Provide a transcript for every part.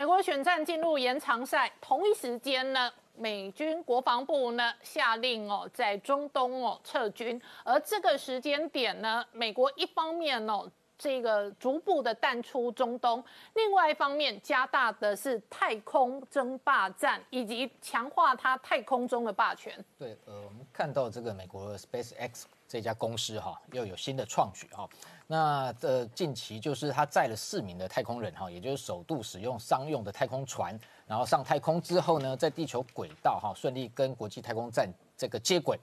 美国选战进入延长赛，同一时间呢，美军国防部呢下令哦，在中东哦撤军，而这个时间点呢，美国一方面哦。这个逐步的淡出中东，另外一方面加大的是太空争霸战，以及强化它太空中的霸权。对，呃，我们看到这个美国 SpaceX 这家公司哈，又有新的创举哈。那呃，近期就是他载了四名的太空人哈，也就是首度使用商用的太空船，然后上太空之后呢，在地球轨道哈顺利跟国际太空站这个接轨。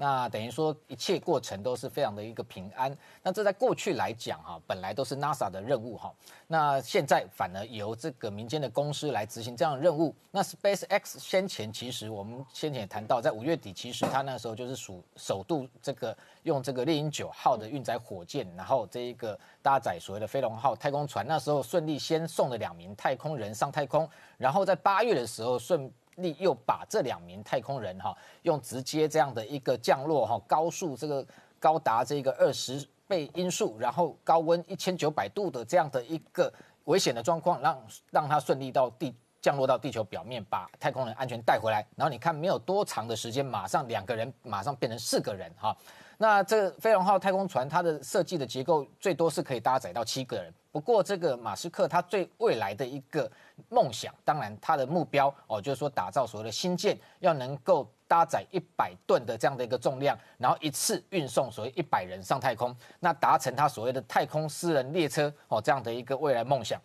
那等于说一切过程都是非常的一个平安。那这在过去来讲哈，本来都是 NASA 的任务哈。那现在反而由这个民间的公司来执行这样的任务。那 SpaceX 先前其实我们先前也谈到，在五月底其实它那时候就是属首度这个用这个猎鹰九号的运载火箭，然后这一个搭载所谓的飞龙号太空船，那时候顺利先送了两名太空人上太空，然后在八月的时候顺。力又把这两名太空人哈，用直接这样的一个降落哈，高速这个高达这个二十倍音速，然后高温一千九百度的这样的一个危险的状况，让让它顺利到地降落到地球表面，把太空人安全带回来。然后你看，没有多长的时间，马上两个人马上变成四个人哈。那这个飞龙号太空船它的设计的结构最多是可以搭载到七个人。不过这个马斯克他最未来的一个梦想，当然他的目标哦，就是说打造所谓的新舰，要能够搭载一百吨的这样的一个重量，然后一次运送所谓一百人上太空，那达成他所谓的太空私人列车哦这样的一个未来梦想。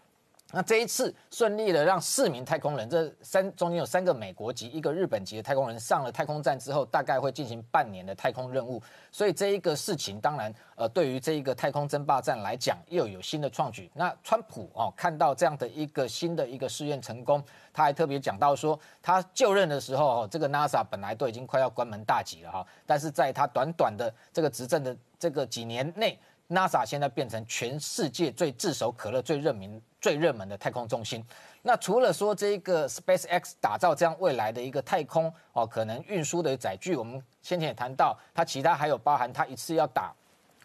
那这一次顺利的让四名太空人，这三中间有三个美国籍，一个日本籍的太空人上了太空站之后，大概会进行半年的太空任务。所以这一个事情，当然，呃，对于这一个太空争霸战来讲，又有新的创举。那川普哦，看到这样的一个新的一个试验成功，他还特别讲到说，他就任的时候，哦，这个 NASA 本来都已经快要关门大吉了哈，但是在他短短的这个执政的这个几年内。NASA 现在变成全世界最炙手可热、最热门、最热门的太空中心。那除了说这个 SpaceX 打造这样未来的一个太空哦，可能运输的载具，我们先前也谈到，它其他还有包含它一次要打，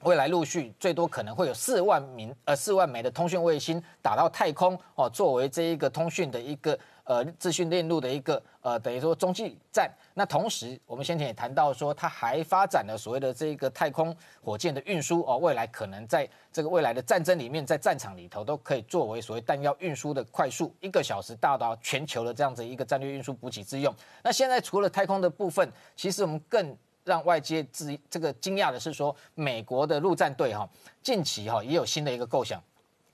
未来陆续最多可能会有四万名呃四万枚的通讯卫星打到太空哦，作为这一个通讯的一个。呃，资讯链路的一个呃，等于说中继站。那同时，我们先前也谈到说，它还发展了所谓的这个太空火箭的运输哦，未来可能在这个未来的战争里面，在战场里头都可以作为所谓弹药运输的快速，一个小时大到全球的这样子一个战略运输补给之用。那现在除了太空的部分，其实我们更让外界自这个惊讶的是说，美国的陆战队哈，近期哈也有新的一个构想。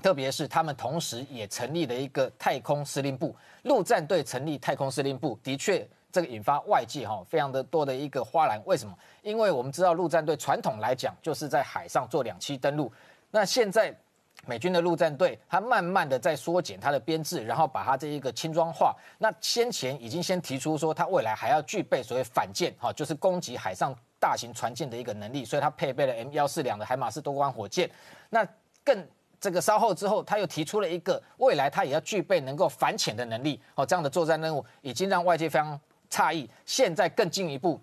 特别是他们同时也成立了一个太空司令部，陆战队成立太空司令部，的确这个引发外界哈非常的多的一个花篮。为什么？因为我们知道陆战队传统来讲就是在海上做两栖登陆，那现在美军的陆战队它慢慢的在缩减它的编制，然后把它这一个轻装化。那先前已经先提出说，它未来还要具备所谓反舰哈，就是攻击海上大型船舰的一个能力，所以它配备了 M 幺四两的海马斯多管火箭。那更这个稍后之后，他又提出了一个未来他也要具备能够反潜的能力哦，这样的作战任务已经让外界非常诧异。现在更进一步，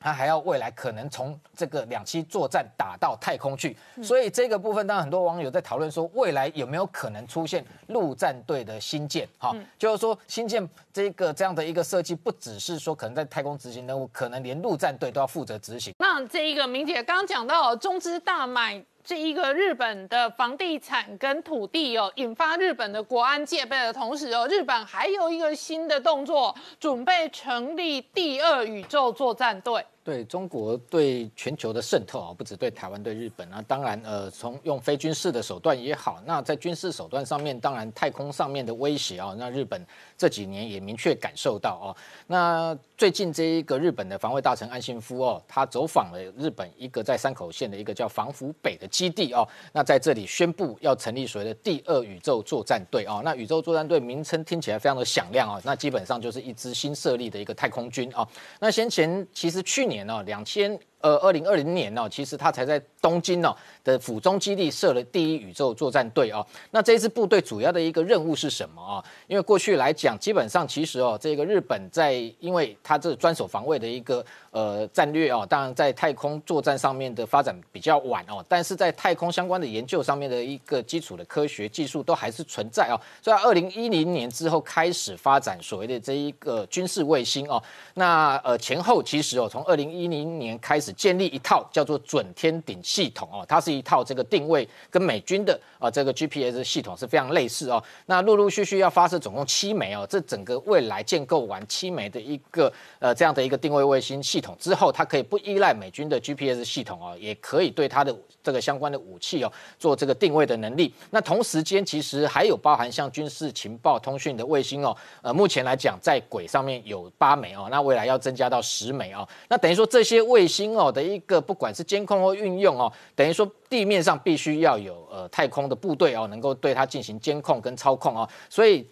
他还要未来可能从这个两栖作战打到太空去。所以这个部分，当然很多网友在讨论说，未来有没有可能出现陆战队的新舰？哈，就是说新舰这个这样的一个设计，不只是说可能在太空执行任务，可能连陆战队都要负责执行。那这一个明姐刚刚讲到中资大买。这一个日本的房地产跟土地哦，引发日本的国安戒备的同时哦，日本还有一个新的动作，准备成立第二宇宙作战队。对中国对全球的渗透啊，不止对台湾对日本啊，当然呃，从用非军事的手段也好，那在军事手段上面，当然太空上面的威胁啊，那日本这几年也明确感受到哦。那最近这一个日本的防卫大臣安信夫哦，他走访了日本一个在山口县的一个叫防府北的基地哦，那在这里宣布要成立所谓的第二宇宙作战队哦。那宇宙作战队名称听起来非常的响亮哦，那基本上就是一支新设立的一个太空军哦。那先前其实去年。哦，两千呃，二零二零年哦，其实他才在东京哦的府中基地设了第一宇宙作战队哦。那这一支部队主要的一个任务是什么啊？因为过去来讲，基本上其实哦，这个日本在因为他这专守防卫的一个呃战略哦，当然在太空作战上面的发展比较晚哦，但是在太空相关的研究上面的一个基础的科学技术都还是存在哦。所以二零一零年之后开始发展所谓的这一个军事卫星哦。那呃前后其实哦，从二零一零年开始。建立一套叫做准天顶系统哦，它是一套这个定位跟美军的啊这个 GPS 系统是非常类似哦。那陆陆续续要发射总共七枚哦，这整个未来建构完七枚的一个呃这样的一个定位卫星系统之后，它可以不依赖美军的 GPS 系统哦，也可以对它的这个相关的武器哦做这个定位的能力。那同时间其实还有包含像军事情报通讯的卫星哦，呃目前来讲在轨上面有八枚哦，那未来要增加到十枚哦。那等于说这些卫星。哦的一个不管是监控或运用哦，等于说地面上必须要有呃太空的部队哦，能够对它进行监控跟操控哦。所以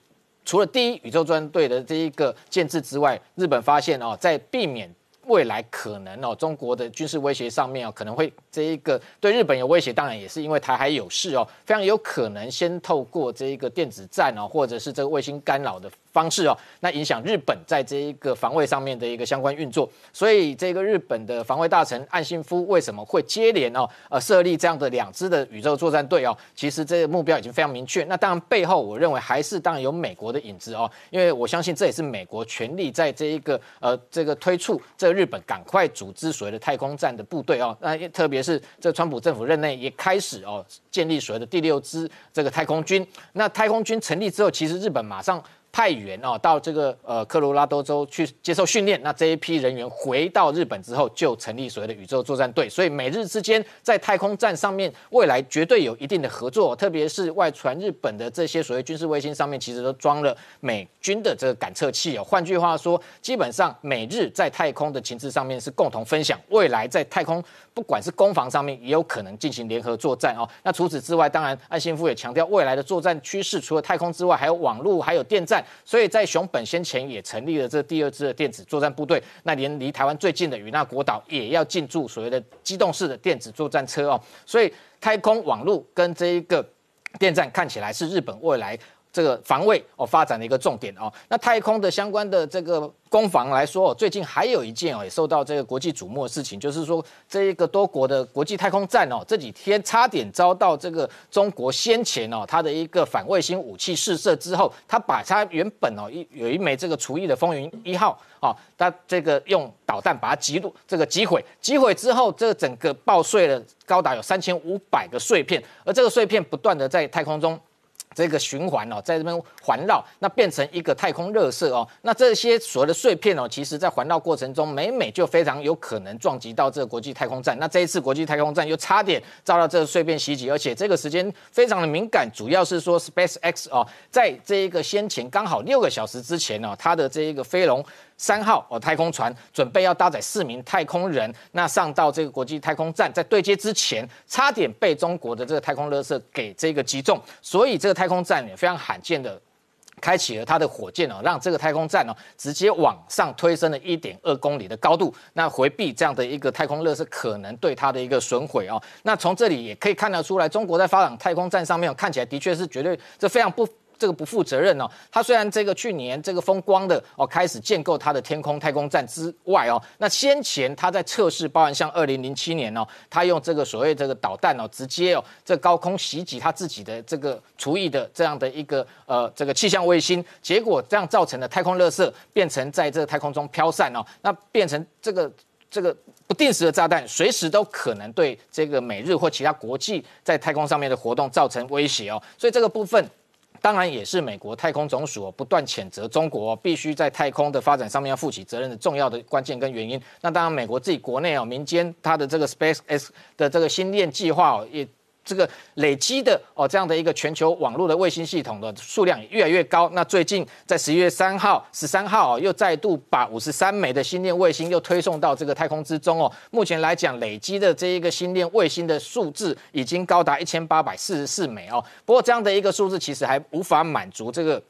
除了第一宇宙专队的这一个建制之外，日本发现哦，在避免未来可能哦中国的军事威胁上面哦，可能会这一个对日本有威胁，当然也是因为台海有事哦，非常有可能先透过这一个电子战哦，或者是这个卫星干扰的。方式哦，那影响日本在这一个防卫上面的一个相关运作，所以这个日本的防卫大臣岸信夫为什么会接连哦呃设立这样的两支的宇宙作战队哦？其实这个目标已经非常明确。那当然背后我认为还是当然有美国的影子哦，因为我相信这也是美国全力在这一个呃这个推出这日本赶快组织所谓的太空战的部队哦。那特别是这川普政府任内也开始哦建立所谓的第六支这个太空军。那太空军成立之后，其实日本马上。派员哦到这个呃科罗拉多州去接受训练，那这一批人员回到日本之后，就成立所谓的宇宙作战队。所以美日之间在太空战上面，未来绝对有一定的合作。特别是外传日本的这些所谓军事卫星上面，其实都装了美军的这个感测器哦。换句话说，基本上美日在太空的情资上面是共同分享。未来在太空不管是攻防上面，也有可能进行联合作战哦。那除此之外，当然岸信夫也强调，未来的作战趋势除了太空之外，还有网络，还有电站。所以在熊本先前也成立了这第二支的电子作战部队，那连离台湾最近的与那国岛也要进驻所谓的机动式的电子作战车哦。所以太空网络跟这一个电站看起来是日本未来这个防卫哦发展的一个重点哦。那太空的相关的这个。攻防来说，最近还有一件哦，也受到这个国际瞩目的事情，就是说这一个多国的国际太空站哦，这几天差点遭到这个中国先前哦，它的一个反卫星武器试射之后，它把它原本哦一有一枚这个厨艺的风云一号哦，它这个用导弹把它击落，这个击毁，击毁之后，这整个爆碎了高达有三千五百个碎片，而这个碎片不断的在太空中。这个循环哦，在这边环绕，那变成一个太空热射哦。那这些所谓的碎片哦，其实在环绕过程中，每每就非常有可能撞击到这个国际太空站。那这一次国际太空站又差点遭到这个碎片袭击，而且这个时间非常的敏感，主要是说 Space X 哦，在这一个先前刚好六个小时之前呢，它的这一个飞龙。三号哦，太空船准备要搭载四名太空人，那上到这个国际太空站，在对接之前，差点被中国的这个太空热射给这个击中，所以这个太空站也非常罕见的开启了它的火箭哦，让这个太空站哦直接往上推升了一点二公里的高度，那回避这样的一个太空热射可能对它的一个损毁哦。那从这里也可以看得出来，中国在发展太空站上面看起来的确是绝对这非常不。这个不负责任哦，他虽然这个去年这个风光的哦开始建构他的天空太空站之外哦，那先前他在测试，包含像二零零七年哦，他用这个所谓这个导弹哦，直接哦这高空袭击他自己的这个厨艺的这样的一个呃这个气象卫星，结果这样造成的太空热射变成在这个太空中飘散哦，那变成这个这个不定时的炸弹，随时都可能对这个美日或其他国际在太空上面的活动造成威胁哦，所以这个部分。当然也是美国太空总署不断谴责中国必须在太空的发展上面要负起责任的重要的关键跟原因。那当然，美国自己国内哦，民间它的这个 Space X 的这个星链计划，也。这个累积的哦，这样的一个全球网络的卫星系统的数量越来越高。那最近在十一月三号、十三号又再度把五十三枚的星链卫星又推送到这个太空之中哦。目前来讲，累积的这一个星链卫星的数字已经高达一千八百四十四枚哦。不过这样的一个数字其实还无法满足这个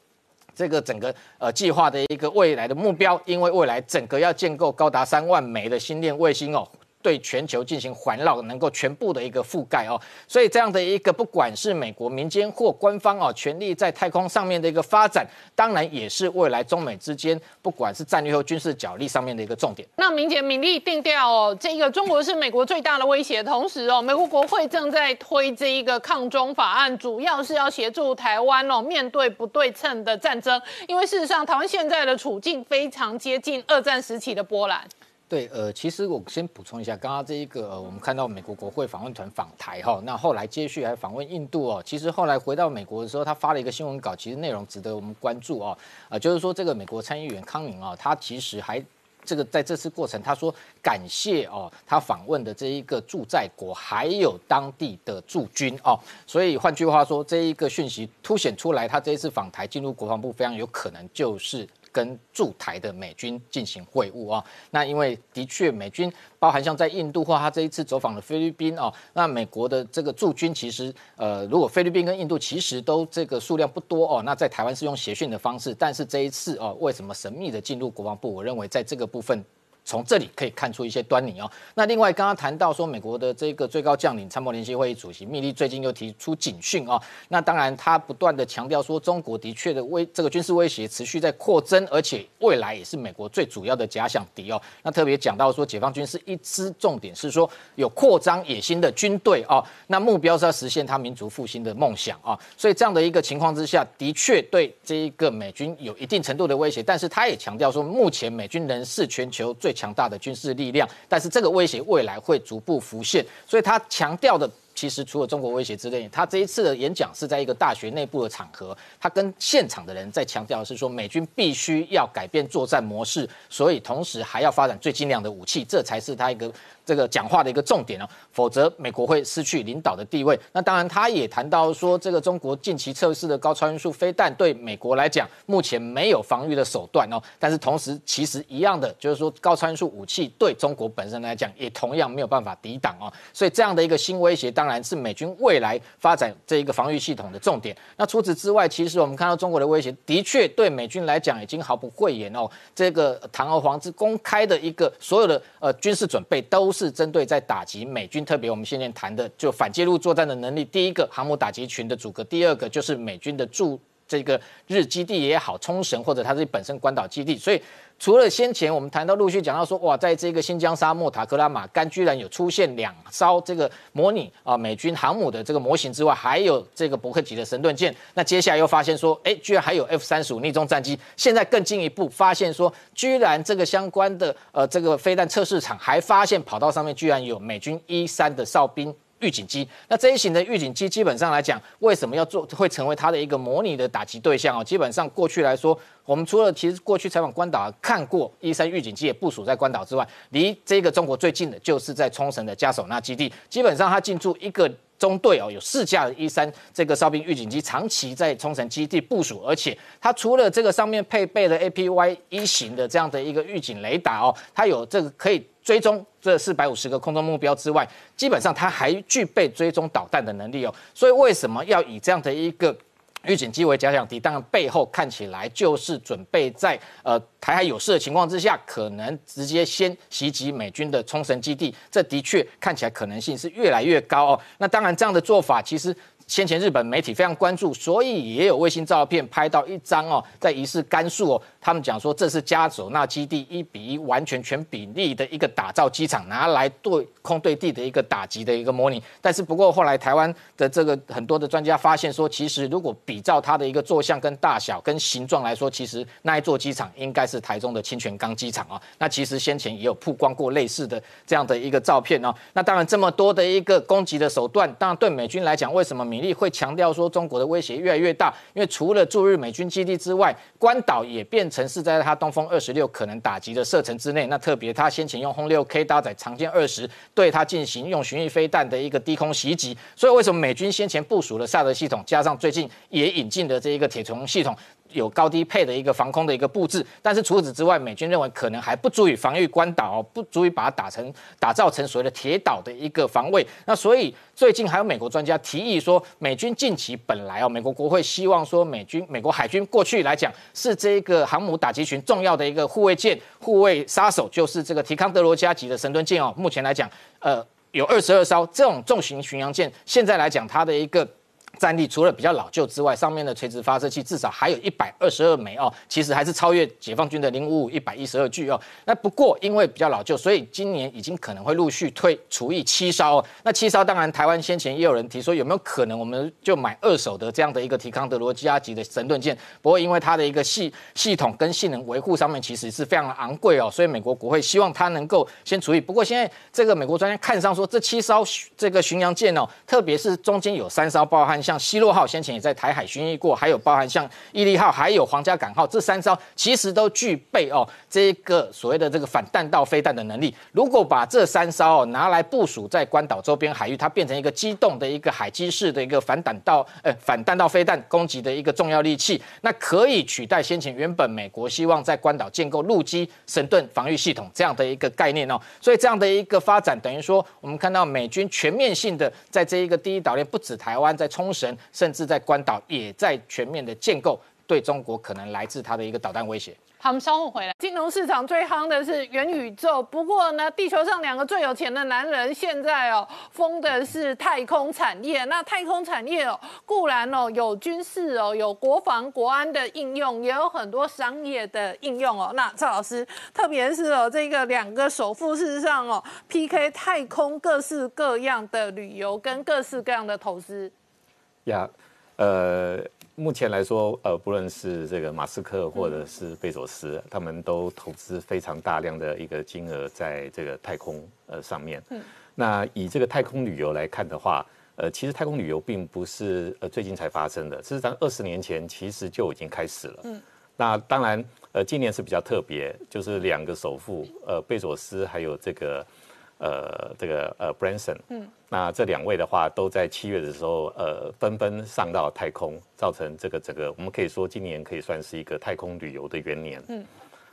这个整个呃计划的一个未来的目标，因为未来整个要建构高达三万枚的星链卫星哦。对全球进行环绕，能够全部的一个覆盖哦。所以这样的一个，不管是美国民间或官方哦，全力在太空上面的一个发展，当然也是未来中美之间不管是战略或军事角力上面的一个重点。那明杰敏利定调哦，这个中国是美国最大的威胁，同时哦，美国国会正在推这一个抗中法案，主要是要协助台湾哦面对不对称的战争，因为事实上台湾现在的处境非常接近二战时期的波兰。对，呃，其实我先补充一下，刚刚这一个，呃，我们看到美国国会访问团访台哈，那后来接续还访问印度哦。其实后来回到美国的时候，他发了一个新闻稿，其实内容值得我们关注哦。啊，就是说这个美国参议员康宁啊，他其实还这个在这次过程，他说感谢哦，他访问的这一个驻在国还有当地的驻军哦。所以换句话说，这一个讯息凸显出来，他这一次访台进入国防部，非常有可能就是。跟驻台的美军进行会晤啊，那因为的确美军包含像在印度或他这一次走访了菲律宾哦，那美国的这个驻军其实呃，如果菲律宾跟印度其实都这个数量不多哦，那在台湾是用协训的方式，但是这一次哦，为什么神秘的进入国防部？我认为在这个部分。从这里可以看出一些端倪哦。那另外，刚刚谈到说，美国的这个最高将领参谋联席会议主席密利最近又提出警讯哦。那当然，他不断的强调说，中国的确的威这个军事威胁持续在扩增，而且未来也是美国最主要的假想敌哦。那特别讲到说，解放军是一支重点是说有扩张野心的军队哦。那目标是要实现他民族复兴的梦想啊。所以这样的一个情况之下，的确对这一个美军有一定程度的威胁。但是他也强调说，目前美军仍是全球最强大的军事力量，但是这个威胁未来会逐步浮现，所以他强调的。其实除了中国威胁之内，他这一次的演讲是在一个大学内部的场合，他跟现场的人在强调的是说，美军必须要改变作战模式，所以同时还要发展最精良的武器，这才是他一个这个讲话的一个重点哦。否则美国会失去领导的地位。那当然，他也谈到说，这个中国近期测试的高超音速飞弹对美国来讲目前没有防御的手段哦。但是同时，其实一样的就是说，高超音速武器对中国本身来讲也同样没有办法抵挡哦。所以这样的一个新威胁，当然是美军未来发展这一个防御系统的重点。那除此之外，其实我们看到中国的威胁，的确对美军来讲已经毫不讳言哦。这个堂而皇之公开的一个所有的呃军事准备，都是针对在打击美军，特别我们现在谈的就反介入作战的能力。第一个航母打击群的阻隔，第二个就是美军的驻这个日基地也好，冲绳或者它自己本身关岛基地，所以。除了先前我们谈到陆续讲到说，哇，在这个新疆沙漠塔克拉玛干居然有出现两艘这个模拟啊美军航母的这个模型之外，还有这个伯克级的神盾舰。那接下来又发现说，哎，居然还有 F 三十五逆中战机。现在更进一步发现说，居然这个相关的呃这个飞弹测试场还发现跑道上面居然有美军一三的哨兵。预警机，那这一型的预警机基本上来讲，为什么要做会成为它的一个模拟的打击对象哦？基本上过去来说，我们除了其实过去采访关岛看过一三预警机也部署在关岛之外，离这个中国最近的就是在冲绳的加手纳基地。基本上它进驻一个中队哦，有四架的一三这个哨兵预警机长期在冲绳基地部署，而且它除了这个上面配备的 APY 一型的这样的一个预警雷达哦，它有这个可以。追踪这四百五十个空中目标之外，基本上它还具备追踪导弹的能力哦。所以为什么要以这样的一个预警机为假想敌？当然背后看起来就是准备在呃台海有事的情况之下，可能直接先袭击美军的冲绳基地。这的确看起来可能性是越来越高哦。那当然这样的做法其实。先前日本媒体非常关注，所以也有卫星照片拍到一张哦，在疑似甘肃哦，他们讲说这是加佐纳基地一比一完全全比例的一个打造机场，拿来对空对地的一个打击的一个模拟。但是不过后来台湾的这个很多的专家发现说，其实如果比照它的一个坐向跟大小跟形状来说，其实那一座机场应该是台中的清泉岗机场啊。那其实先前也有曝光过类似的这样的一个照片哦。那当然这么多的一个攻击的手段，当然对美军来讲，为什么米利会强调说中国的威胁越来越大，因为除了驻日美军基地之外，关岛也变成城是在它东风二十六可能打击的射程之内。那特别它先前用轰六 K 搭载长剑二十对它进行用巡弋飞弹的一个低空袭击。所以为什么美军先前部署了萨德系统，加上最近也引进的这一个铁穹系统？有高低配的一个防空的一个布置，但是除此之外，美军认为可能还不足以防御关岛哦，不足以把它打成打造成所谓的铁岛的一个防卫。那所以最近还有美国专家提议说，美军近期本来哦，美国国会希望说美军美国海军过去来讲是这个航母打击群重要的一个护卫舰、护卫杀手，就是这个提康德罗加级的神盾舰哦。目前来讲，呃，有二十二艘这种重型巡洋舰，现在来讲它的一个。战力除了比较老旧之外，上面的垂直发射器至少还有一百二十二枚哦，其实还是超越解放军的零五五一百一十二具哦。那不过因为比较老旧，所以今年已经可能会陆续退除役七艘。那七艘当然台湾先前也有人提说有没有可能我们就买二手的这样的一个提康德罗加级的神盾舰？不过因为它的一个系系统跟性能维护上面其实是非常昂贵哦，所以美国国会希望它能够先除役。不过现在这个美国专家看上说这七艘这个巡洋舰哦，特别是中间有三艘包含。像希洛号先前也在台海巡弋过，还有包含像毅力号，还有皇家港号这三艘，其实都具备哦这个所谓的这个反弹道飞弹的能力。如果把这三艘哦拿来部署在关岛周边海域，它变成一个机动的一个海基式的一个反弹道呃反弹道飞弹攻击的一个重要利器，那可以取代先前原本美国希望在关岛建构陆基神盾防御系统这样的一个概念哦。所以这样的一个发展，等于说我们看到美军全面性的在这一个第一岛链，不止台湾在冲。神甚至在关岛也在全面的建构，对中国可能来自它的一个导弹威胁。好，我们稍后回来。金融市场最夯的是元宇宙，不过呢，地球上两个最有钱的男人现在哦，疯的是太空产业。那太空产业哦，固然哦有军事哦，有国防国安的应用，也有很多商业的应用哦。那赵老师，特别是哦这个两个首富，事实上哦，PK 太空各式各样的旅游跟各式各样的投资。呀，呃，目前来说，呃，不论是这个马斯克或者是贝佐斯，他们都投资非常大量的一个金额在这个太空呃上面。嗯，那以这个太空旅游来看的话，呃，其实太空旅游并不是呃最近才发生的，事实上二十年前其实就已经开始了。嗯，那当然，呃，今年是比较特别，就是两个首富，呃，贝佐斯还有这个。呃，这个呃，Branson，嗯，那这两位的话，都在七月的时候，呃，纷纷上到太空，造成这个整个，我们可以说今年可以算是一个太空旅游的元年，嗯，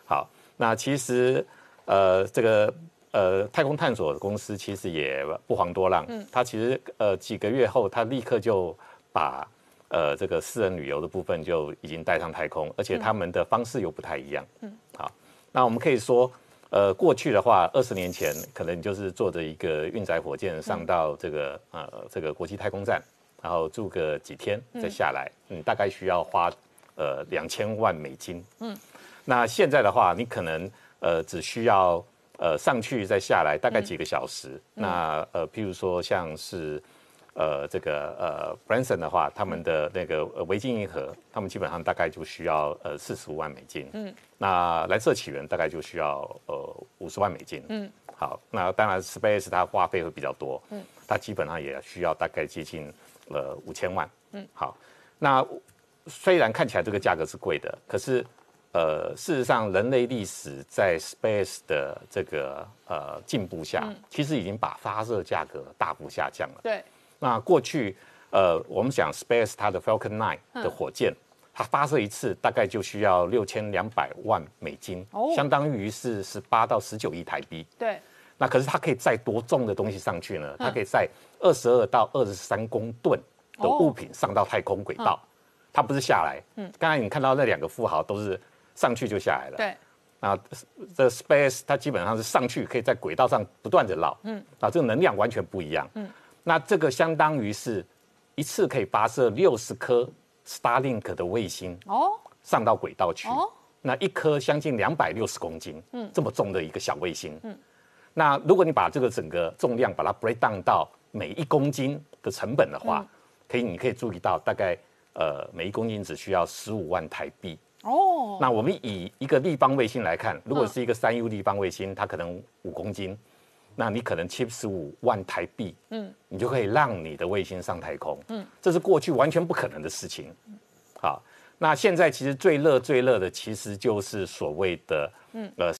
好，那其实呃，这个呃，太空探索公司其实也不遑多让，嗯，他其实呃几个月后，他立刻就把呃这个私人旅游的部分就已经带上太空，而且他们的方式又不太一样，嗯，好，那我们可以说。呃，过去的话，二十年前可能就是坐着一个运载火箭上到这个呃这个国际太空站，然后住个几天再下来，嗯，大概需要花呃两千万美金。嗯，那现在的话，你可能呃只需要呃上去再下来，大概几个小时。那呃，譬如说像是。呃，这个呃，Branson 的话，他们的那个维京银河，他们基本上大概就需要呃四十五万美金。嗯，那蓝色起源大概就需要呃五十万美金。嗯，好，那当然 Space 它花费会比较多。嗯，它基本上也需要大概接近呃五千万。嗯，好，那虽然看起来这个价格是贵的，可是呃，事实上人类历史在 Space 的这个呃进步下，其实已经把发射价格大幅下降了。对。那过去，呃，我们讲 Space 它的 Falcon 9的火箭，它发射一次大概就需要六千两百万美金，相当于是十八到十九亿台币。对。那可是它可以载多重的东西上去呢？它可以载二十二到二十三公吨的物品上到太空轨道，它不是下来。嗯。刚才你看到那两个富豪都是上去就下来了。对。啊这 Space 它基本上是上去可以在轨道上不断的绕。嗯。啊，这个能量完全不一样。嗯。那这个相当于是，一次可以发射六十颗 Starlink 的卫星哦，上到轨道去。哦，那一颗将近两百六十公斤，嗯，这么重的一个小卫星，嗯，那如果你把这个整个重量把它 break down 到每一公斤的成本的话，可以，你可以注意到大概呃每一公斤只需要十五万台币。哦，那我们以一个立方卫星来看，如果是一个三 U 立方卫星，它可能五公斤。那你可能七十五万台币，嗯，你就可以让你的卫星上太空，嗯，这是过去完全不可能的事情，好，那现在其实最热最热的其实就是所谓的，嗯，呃，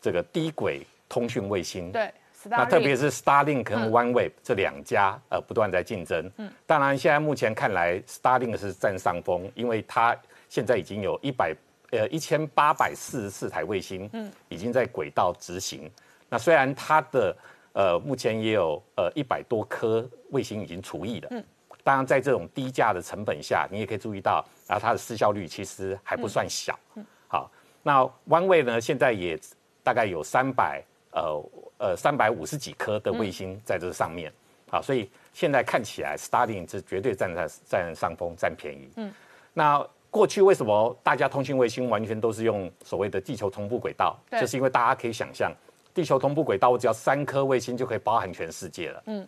这个低轨通讯卫星，对，那特别是 Starlink 跟 OneWeb 这两家，呃，不断在竞争，嗯，当然现在目前看来，Starlink 是占上风，因为它现在已经有一百呃一千八百四十四台卫星，嗯，已经在轨道执行。那虽然它的呃目前也有呃一百多颗卫星已经除役了，嗯，当然在这种低价的成本下，你也可以注意到，然后它的失效率其实还不算小，嗯，好，那 OneWay 呢现在也大概有三百呃呃三百五十几颗的卫星在这上面，好，所以现在看起来 Starlink 是绝对占在占上风占便宜，嗯，那。过去为什么大家通信卫星完全都是用所谓的地球同步轨道？就是因为大家可以想象，地球同步轨道，我只要三颗卫星就可以包含全世界了。嗯，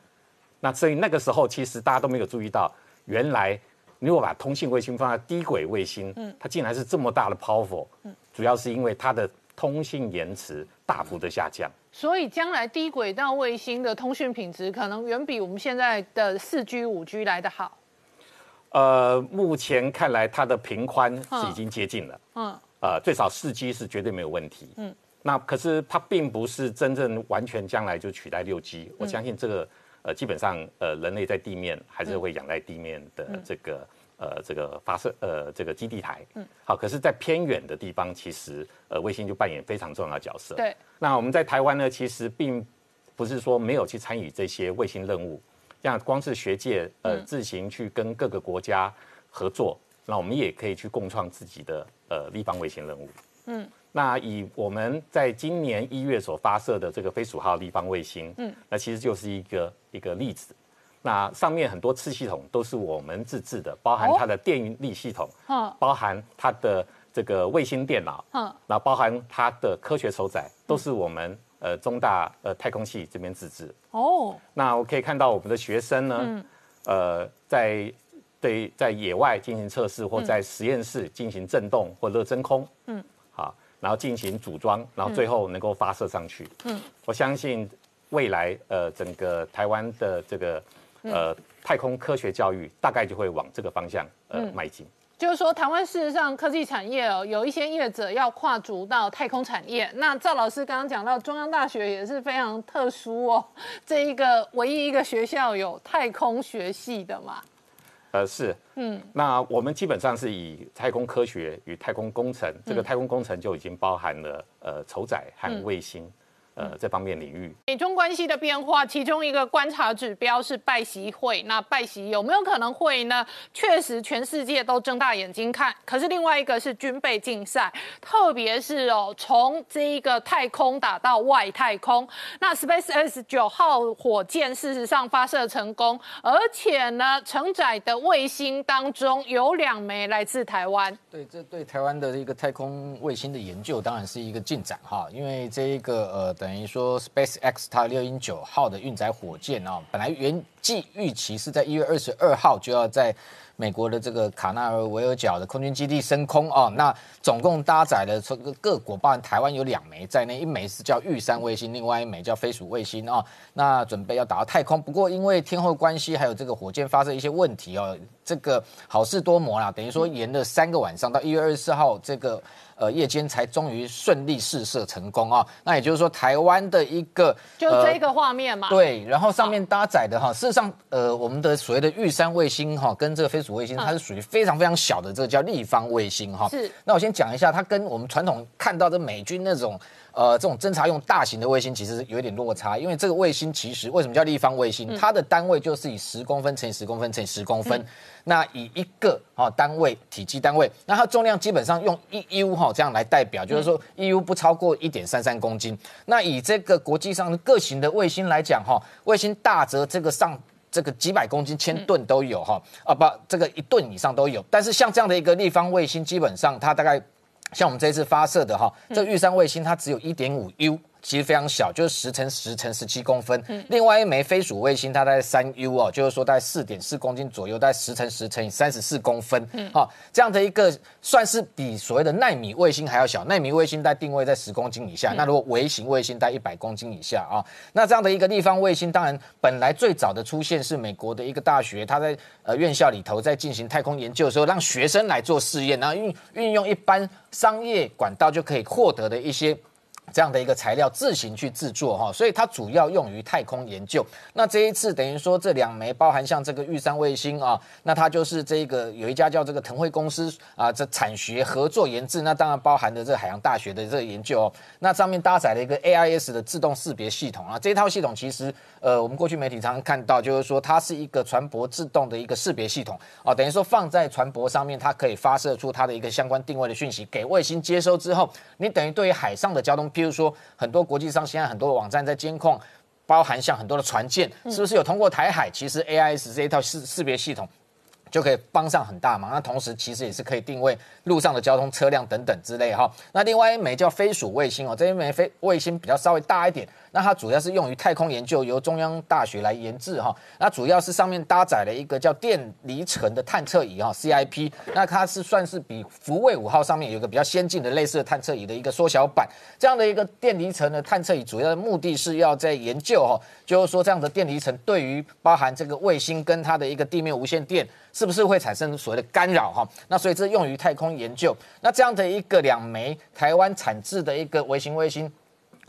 那所以那个时候其实大家都没有注意到，原来如果把通信卫星放在低轨卫星，嗯，它竟然是这么大的 powerful。嗯，主要是因为它的通信延迟大幅的下降。所以将来低轨道卫星的通讯品质可能远比我们现在的四 G、五 G 来的好。呃，目前看来它的频宽是已经接近了，嗯，呃，最少四 G 是绝对没有问题，嗯，那可是它并不是真正完全将来就取代六 G，我相信这个呃基本上呃人类在地面还是会仰赖地面的这个呃这个发射呃这个基地台，嗯，好，可是，在偏远的地方，其实呃卫星就扮演非常重要的角色，对，那我们在台湾呢，其实并不是说没有去参与这些卫星任务。像光是学界呃自行去跟各个国家合作，那我们也可以去共创自己的呃立方卫星任务。嗯，那以我们在今年一月所发射的这个飞鼠号立方卫星，嗯，那其实就是一个一个例子。那上面很多次系统都是我们自制的，包含它的电力系统，嗯，包含它的这个卫星电脑，嗯，那包含它的科学手载，都是我们。呃，中大呃太空系这边自制哦，那我可以看到我们的学生呢，呃，在对在野外进行测试，或在实验室进行震动或热真空，嗯，好，然后进行组装，然后最后能够发射上去，嗯，我相信未来呃整个台湾的这个呃太空科学教育大概就会往这个方向呃迈进。就是说，台湾事实上科技产业哦，有一些业者要跨足到太空产业。那赵老师刚刚讲到，中央大学也是非常特殊哦，这一个唯一一个学校有太空学系的嘛？呃，是，嗯，那我们基本上是以太空科学与太空工程，这个太空工程就已经包含了呃筹载和卫星。呃，这方面领域，美中关系的变化，其中一个观察指标是拜习会。那拜习有没有可能会呢？确实，全世界都睁大眼睛看。可是另外一个是军备竞赛，特别是哦，从这一个太空打到外太空。那 Space X 九号火箭事实上发射成功，而且呢，承载的卫星当中有两枚来自台湾。对，这对台湾的一个太空卫星的研究当然是一个进展哈，因为这一个呃等。等于说，Space X 它六鹰九号的运载火箭啊，本来原计预期是在一月二十二号就要在美国的这个卡纳尔维尔角的空军基地升空哦。那总共搭载了这个各国，包含台湾有两枚在内，一枚是叫玉山卫星，另外一枚叫飞鼠卫星哦。那准备要打到太空，不过因为天后关系，还有这个火箭发射一些问题哦，这个好事多磨啦，等于说延了三个晚上，到一月二十四号这个。呃，夜间才终于顺利试射成功啊！那也就是说，台湾的一个就这个画面嘛，对，然后上面搭载的哈，事实上，呃，我们的所谓的玉山卫星哈，跟这个飞鼠卫星，它是属于非常非常小的，这个叫立方卫星哈。是。那我先讲一下，它跟我们传统看到的美军那种。呃，这种侦察用大型的卫星其实有一点落差，因为这个卫星其实为什么叫立方卫星？它的单位就是以十公分乘以十公分乘以十公分，那以一个哈单位体积单位，那它重量基本上用一 U 哈这样来代表，就是说一 U 不超过一点三三公斤。那以这个国际上的各型的卫星来讲哈，卫星大则这个上这个几百公斤、千吨都有哈，啊不，这个一吨以上都有。但是像这样的一个立方卫星，基本上它大概。像我们这一次发射的哈，这玉山卫星它只有一点五 U。其实非常小，就是十乘十乘十七公分。另外一枚飞鼠卫星，它在三 U 哦，就是说在四点四公斤左右，在十乘十乘以三十四公分。嗯好，这样的一个算是比所谓的纳米卫星还要小。纳米卫星在定位在十公斤以下，那如果微型卫星在一百公斤以下啊，那这样的一个立方卫星，当然本来最早的出现是美国的一个大学，它在呃院校里头在进行太空研究的时候，让学生来做试验，然后运运用一般商业管道就可以获得的一些。这样的一个材料自行去制作哈，所以它主要用于太空研究。那这一次等于说这两枚包含像这个玉山卫星啊，那它就是这个有一家叫这个腾辉公司啊，这产学合作研制，那当然包含的这海洋大学的这个研究哦。那上面搭载了一个 AIS 的自动识别系统啊，这套系统其实呃我们过去媒体常常看到，就是说它是一个船舶自动的一个识别系统哦，等于说放在船舶上面，它可以发射出它的一个相关定位的讯息给卫星接收之后，你等于对于海上的交通。譬如说，很多国际上现在很多网站在监控，包含像很多的船舰，是不是有通过台海？其实 AIS 这一套识识别系统。就可以帮上很大忙。那同时其实也是可以定位路上的交通车辆等等之类哈。那另外一枚叫飞鼠卫星哦，这一枚飞卫星比较稍微大一点。那它主要是用于太空研究，由中央大学来研制哈。那主要是上面搭载了一个叫电离层的探测仪哈，CIP。那它是算是比福卫五号上面有个比较先进的类似的探测仪的一个缩小版。这样的一个电离层的探测仪，主要的目的是要在研究哈，就是说这样的电离层对于包含这个卫星跟它的一个地面无线电。是不是会产生所谓的干扰哈？那所以这用于太空研究。那这样的一个两枚台湾产制的一个微型卫星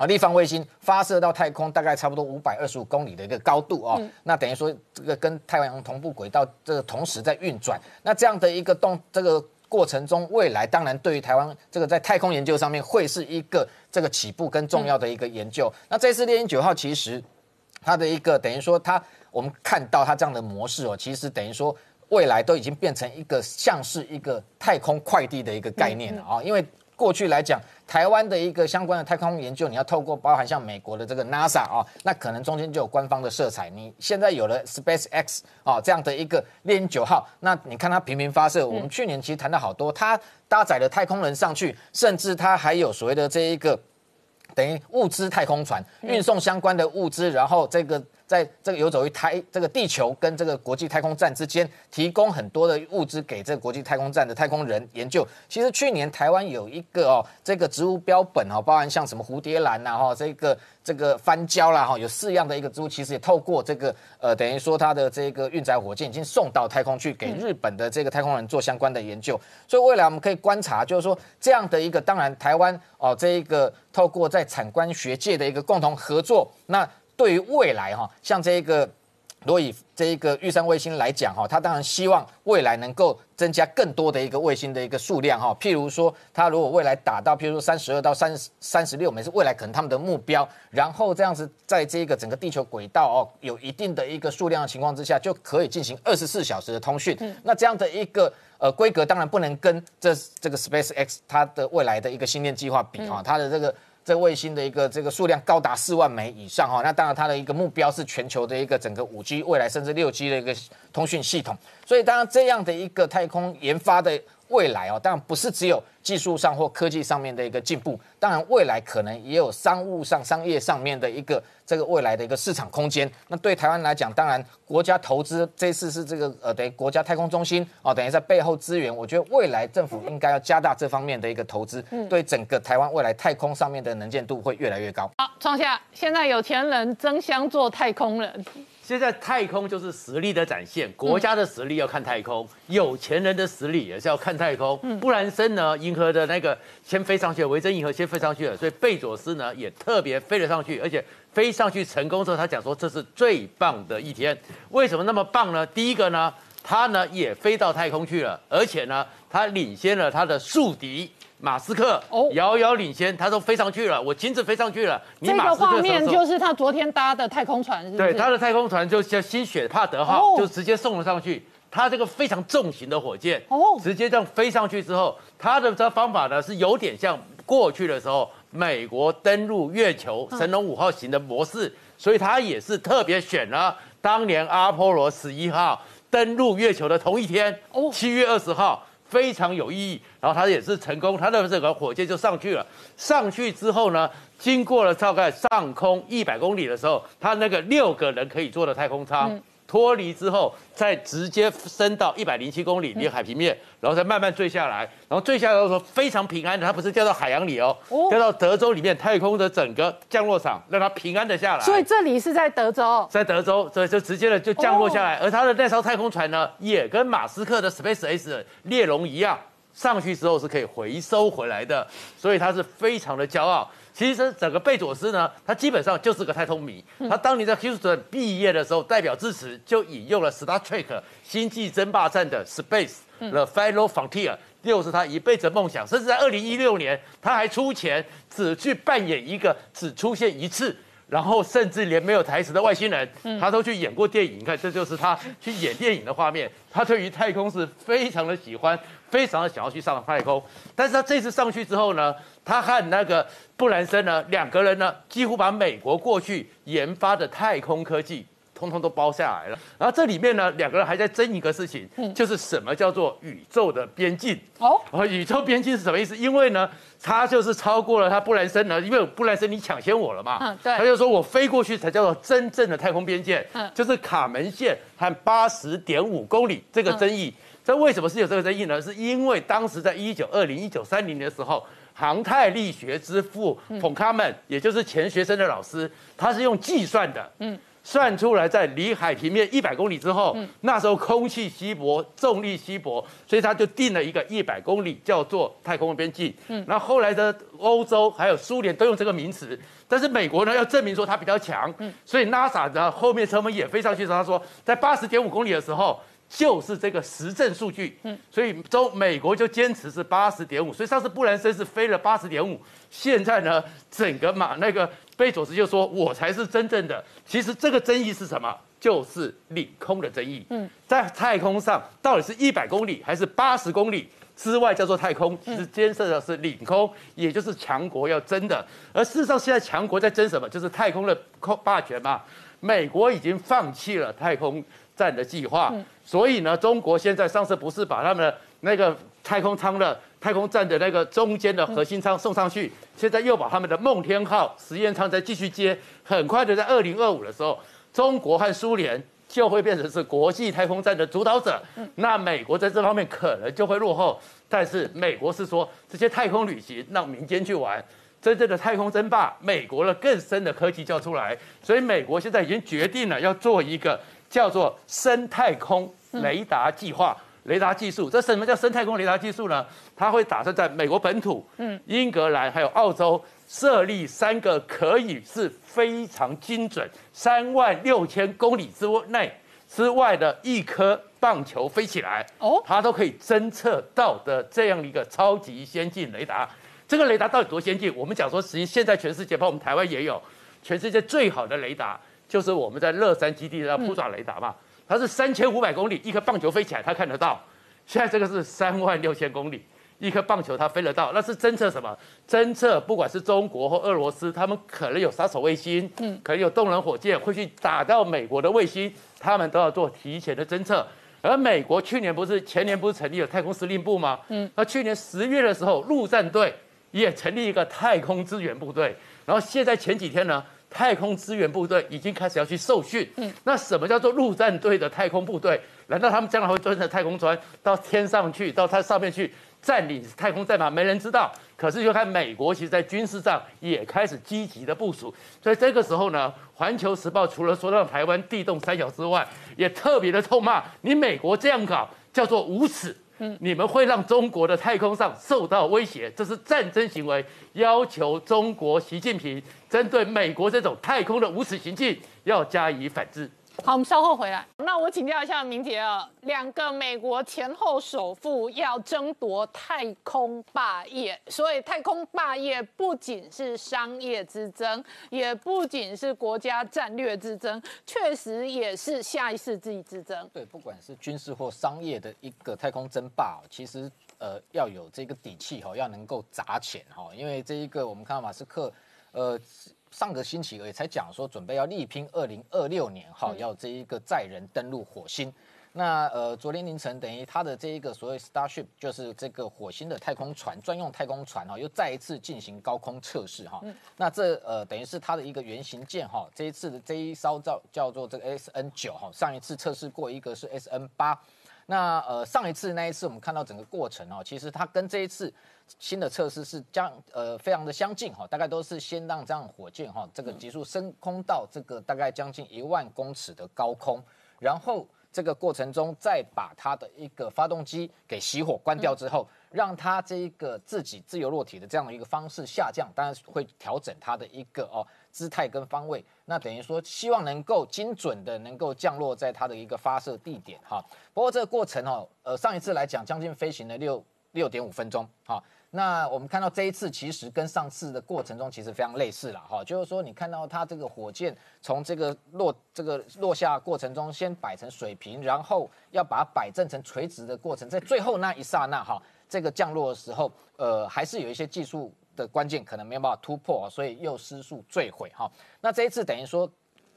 啊，立方卫星发射到太空，大概差不多五百二十五公里的一个高度哦。那等于说这个跟太阳同步轨道这个同时在运转。那这样的一个动这个过程中，未来当然对于台湾这个在太空研究上面会是一个这个起步跟重要的一个研究。那这次猎鹰九号其实它的一个等于说它我们看到它这样的模式哦，其实等于说。未来都已经变成一个像是一个太空快递的一个概念了啊！因为过去来讲，台湾的一个相关的太空研究，你要透过包含像美国的这个 NASA 啊，那可能中间就有官方的色彩。你现在有了 SpaceX 啊这样的一个猎鹰九号，那你看它频频发射，我们去年其实谈到好多，它搭载了太空人上去，甚至它还有所谓的这一个等于物资太空船运送相关的物资，然后这个。在这个游走于台这个地球跟这个国际太空站之间，提供很多的物资给这个国际太空站的太空人研究。其实去年台湾有一个哦，这个植物标本哦，包含像什么蝴蝶兰呐哈，这个这个番椒啦哈，有四样的一个植物，其实也透过这个呃，等于说它的这个运载火箭已经送到太空去，给日本的这个太空人做相关的研究。所以未来我们可以观察，就是说这样的一个，当然台湾哦，这一个透过在产官学界的一个共同合作，那。对于未来哈，像这一个，如果以这一个玉山卫星来讲哈，它当然希望未来能够增加更多的一个卫星的一个数量哈。譬如说，它如果未来打到譬如说三十二到三三十六枚是未来可能他们的目标，然后这样子在这个整个地球轨道哦有一定的一个数量的情况之下，就可以进行二十四小时的通讯。那这样的一个呃规格，当然不能跟这这个 Space X 它的未来的一个星链计划比哈，它的这个。这卫星的一个这个数量高达四万枚以上哈，那当然它的一个目标是全球的一个整个五 G 未来甚至六 G 的一个通讯系统，所以当然这样的一个太空研发的。未来哦，当然不是只有技术上或科技上面的一个进步，当然未来可能也有商务上、商业上面的一个这个未来的一个市场空间。那对台湾来讲，当然国家投资这次是这个呃，等于国家太空中心哦，等于在背后支援。我觉得未来政府应该要加大这方面的一个投资，对整个台湾未来太空上面的能见度会越来越高。好，创下现在有钱人争相做太空人。现在太空就是实力的展现，国家的实力要看太空，有钱人的实力也是要看太空。布兰森呢，银河的那个先飞上去，维珍银河先飞上去了，所以贝佐斯呢也特别飞了上去，而且飞上去成功之后，他讲说这是最棒的一天。为什么那么棒呢？第一个呢，他呢也飞到太空去了，而且呢，他领先了他的宿敌。马斯克遥遥领先，他都飞上去了，我亲自飞上去了。这个画面就是他昨天搭的太空船，对，他的太空船就叫新雪帕德号，就直接送了上去。他这个非常重型的火箭，哦，直接这样飞上去之后，他的这方法呢是有点像过去的时候美国登陆月球神龙五号型的模式，所以他也是特别选了当年阿波罗十一号登陆月球的同一天，哦，七月二十号。非常有意义，然后他也是成功，他的这个火箭就上去了。上去之后呢，经过了大概上空一百公里的时候，他那个六个人可以坐的太空舱。脱离之后，再直接升到一百零七公里离海平面，然后再慢慢坠下来，然后坠下来的时候非常平安的，它不是掉到海洋里哦，掉到德州里面太空的整个降落场，让它平安的下来。所以这里是在德州，在德州，所以就直接的就降落下来。而它的那艘太空船呢，也跟马斯克的 Space X 猎龙一样，上去之后是可以回收回来的，所以它是非常的骄傲。其实整个贝佐斯呢，他基本上就是个太空迷。他当年在 Houston 毕业的时候，代表支持就引用了 Star Trek 星际争霸战的 Space the Final Frontier，又是他一辈子的梦想。甚至在二零一六年，他还出钱只去扮演一个只出现一次。然后甚至连没有台词的外星人，他都去演过电影。你看，这就是他去演电影的画面。他对于太空是非常的喜欢，非常的想要去上太空。但是他这次上去之后呢，他和那个布兰森呢，两个人呢，几乎把美国过去研发的太空科技。通通都包下来了，然后这里面呢，两个人还在争一个事情，就是什么叫做宇宙的边境哦。宇宙边境是什么意思？因为呢，他就是超过了他布兰森呢，因为布兰森你抢先我了嘛，嗯，对，他就说我飞过去才叫做真正的太空边界，嗯，就是卡门线和八十点五公里这个争议。这为什么是有这个争议呢？是因为当时在一九二零、一九三零年的时候，航太力学之父冯卡门，也就是钱学森的老师，他是用计算的，嗯。算出来，在离海平面一百公里之后，那时候空气稀薄，重力稀薄，所以他就定了一个一百公里，叫做太空边际。嗯，那后来的欧洲还有苏联都用这个名词，但是美国呢要证明说它比较强，嗯，所以 NASA 的后面成本也飞上去，他说在八十点五公里的时候就是这个实证数据，嗯，所以中美国就坚持是八十点五，所以上次布兰森是飞了八十点五，现在呢整个马那个。贝佐斯就说：“我才是真正的。”其实这个争议是什么？就是领空的争议。嗯，在太空上到底是一百公里还是八十公里之外叫做太空？其实监测的是领空，也就是强国要争的。而事实上，现在强国在争什么？就是太空的空霸权嘛。美国已经放弃了太空站的计划，所以呢，中国现在上次不是把他们的那个太空舱的。太空站的那个中间的核心舱送上去，现在又把他们的梦天号实验舱再继续接，很快的在二零二五的时候，中国和苏联就会变成是国际太空站的主导者。那美国在这方面可能就会落后，但是美国是说这些太空旅行让民间去玩，真正的太空争霸，美国的更深的科技叫出来，所以美国现在已经决定了要做一个叫做深太空雷达计划。雷达技术，这什么叫深太空雷达技术呢？它会打算在美国本土、嗯，英格兰还有澳洲设立三个可以是非常精准三万六千公里之内之外的一颗棒球飞起来，哦，它都可以侦测到的这样一个超级先进雷达。这个雷达到底多先进？我们讲说，实际现在全世界，包括我们台湾也有，全世界最好的雷达就是我们在乐山基地的铺爪雷达嘛。它是三千五百公里，一颗棒球飞起来，它看得到。现在这个是三万六千公里，一颗棒球它飞得到。那是侦测什么？侦测不管是中国或俄罗斯，他们可能有杀手卫星，嗯，可能有动能火箭会去打到美国的卫星，他们都要做提前的侦测。而美国去年不是前年不是成立了太空司令部吗？嗯，那去年十月的时候，陆战队也成立一个太空支援部队。然后现在前几天呢？太空支援部队已经开始要去受训。嗯，那什么叫做陆战队的太空部队？难道他们将来会坐着太空船到天上去，到它上面去占领太空战吗？没人知道。可是就看美国，其实在军事上也开始积极的部署。所以这个时候呢，《环球时报》除了说让台湾地动三角之外，也特别的痛骂你美国这样搞叫做无耻。你们会让中国的太空上受到威胁，这是战争行为，要求中国习近平针对美国这种太空的无耻行径要加以反制。好，我们稍后回来。那我请教一下明杰啊，两个美国前后首富要争夺太空霸业，所以太空霸业不仅是商业之争，也不仅是国家战略之争，确实也是下一世纪之争。对，不管是军事或商业的一个太空争霸，其实呃要有这个底气哈，要能够砸钱哈，因为这一个我们看到马斯克，呃。上个星期也才讲说，准备要力拼二零二六年，哈，要这一个载人登陆火星。那呃，昨天凌晨等于它的这一个所谓 Starship，就是这个火星的太空船专用太空船哈，又再一次进行高空测试哈。那这呃，等于是它的一个原型舰哈，这一次的这一艘叫叫做这个 S N 九哈，上一次测试过一个是 S N 八。那呃，上一次那一次我们看到整个过程哦，其实它跟这一次。新的测试是将呃非常的相近哈，大概都是先让这样火箭哈这个急速升空到这个大概将近一万公尺的高空，然后这个过程中再把它的一个发动机给熄火关掉之后，让它这一个自己自由落体的这样的一个方式下降，当然会调整它的一个哦姿态跟方位。那等于说希望能够精准的能够降落在它的一个发射地点哈。不过这个过程哦，呃上一次来讲将近飞行了六六点五分钟哈。那我们看到这一次其实跟上次的过程中其实非常类似了哈，就是说你看到它这个火箭从这个落这个落下过程中先摆成水平，然后要把它摆正成垂直的过程，在最后那一刹那哈，这个降落的时候，呃，还是有一些技术的关键可能没有办法突破，所以又失速坠毁哈。那这一次等于说。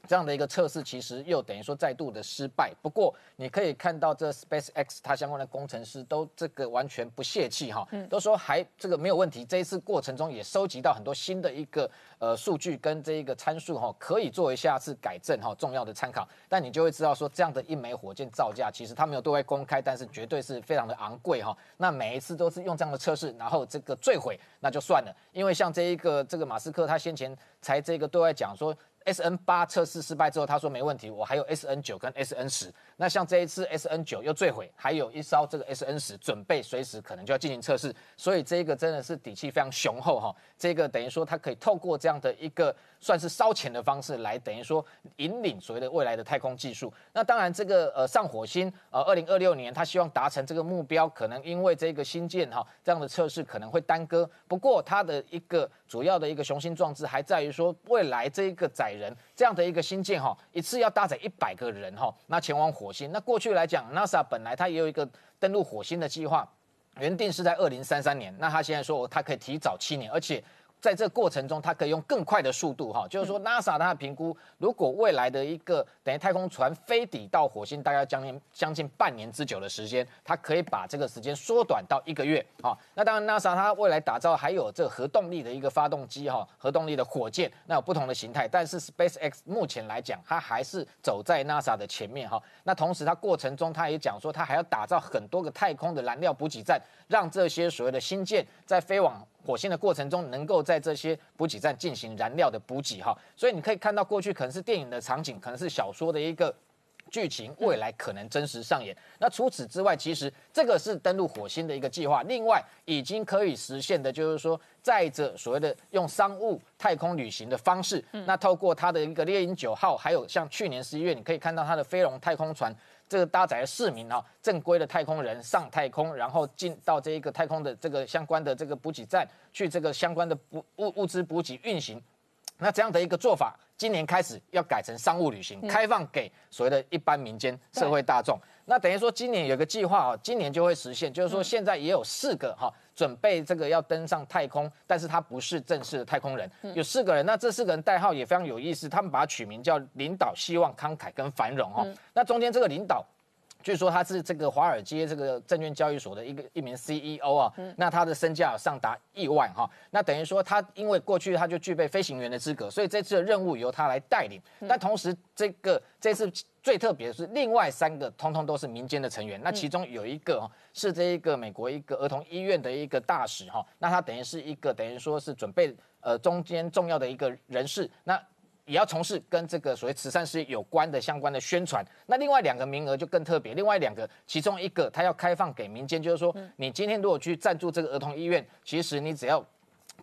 这样的一个测试，其实又等于说再度的失败。不过你可以看到，这 Space X 它相关的工程师都这个完全不泄气哈，都说还这个没有问题。这一次过程中也收集到很多新的一个呃数据跟这一个参数哈，可以作为下次改正哈重要的参考。但你就会知道说，这样的一枚火箭造价，其实它没有对外公开，但是绝对是非常的昂贵哈。那每一次都是用这样的测试，然后这个坠毁那就算了，因为像这一个这个马斯克他先前才这个对外讲说。S N 八测试失败之后，他说没问题，我还有 S N 九跟 S N 十。那像这一次 S N 九又坠毁，还有一艘这个 S N 十准备随时可能就要进行测试，所以这个真的是底气非常雄厚哈。这个等于说它可以透过这样的一个算是烧钱的方式来等于说引领所谓的未来的太空技术。那当然这个呃上火星呃二零二六年他希望达成这个目标，可能因为这个新建哈这样的测试可能会耽搁。不过它的一个主要的一个雄心壮志还在于说未来这一个载人这样的一个新建哈，一次要搭载一百个人哈，那前往火火星。那过去来讲，NASA 本来它也有一个登陆火星的计划，原定是在二零三三年。那它现在说，它可以提早七年，而且。在这过程中，它可以用更快的速度，哈，就是说，NASA 它的评估，如果未来的一个等于太空船飞抵到火星，大概将近将近半年之久的时间，它可以把这个时间缩短到一个月，啊，那当然，NASA 它未来打造还有这核动力的一个发动机，哈，核动力的火箭，那有不同的形态，但是 SpaceX 目前来讲，它还是走在 NASA 的前面，哈，那同时它过程中，它也讲说，它还要打造很多个太空的燃料补给站，让这些所谓的新舰在飞往。火星的过程中，能够在这些补给站进行燃料的补给，哈，所以你可以看到过去可能是电影的场景，可能是小说的一个剧情，未来可能真实上演。那除此之外，其实这个是登陆火星的一个计划。另外，已经可以实现的，就是说载着所谓的用商务太空旅行的方式，那透过它的一个猎鹰九号，还有像去年十一月，你可以看到它的飞龙太空船。这个搭载了市民啊，正规的太空人上太空，然后进到这一个太空的这个相关的这个补给站去，这个相关的补物物资补给运行。那这样的一个做法，今年开始要改成商务旅行，开放给所谓的一般民间社会大众。那等于说今年有个计划啊，今年就会实现，就是说现在也有四个哈准备这个要登上太空，但是他不是正式的太空人，有四个人。那这四个人代号也非常有意思，他们把它取名叫领导、希望、慷慨跟繁荣哈。那中间这个领导。据说他是这个华尔街这个证券交易所的一个一名 CEO 啊，那他的身价上达亿万哈，那等于说他因为过去他就具备飞行员的资格，所以这次的任务由他来带领。但同时这个这次最特别的是另外三个通通都是民间的成员，那其中有一个是这一个美国一个儿童医院的一个大使哈，那他等于是一个等于说是准备呃中间重要的一个人士那。也要从事跟这个所谓慈善事业有关的相关的宣传。那另外两个名额就更特别，另外两个其中一个他要开放给民间，就是说你今天如果去赞助这个儿童医院，其实你只要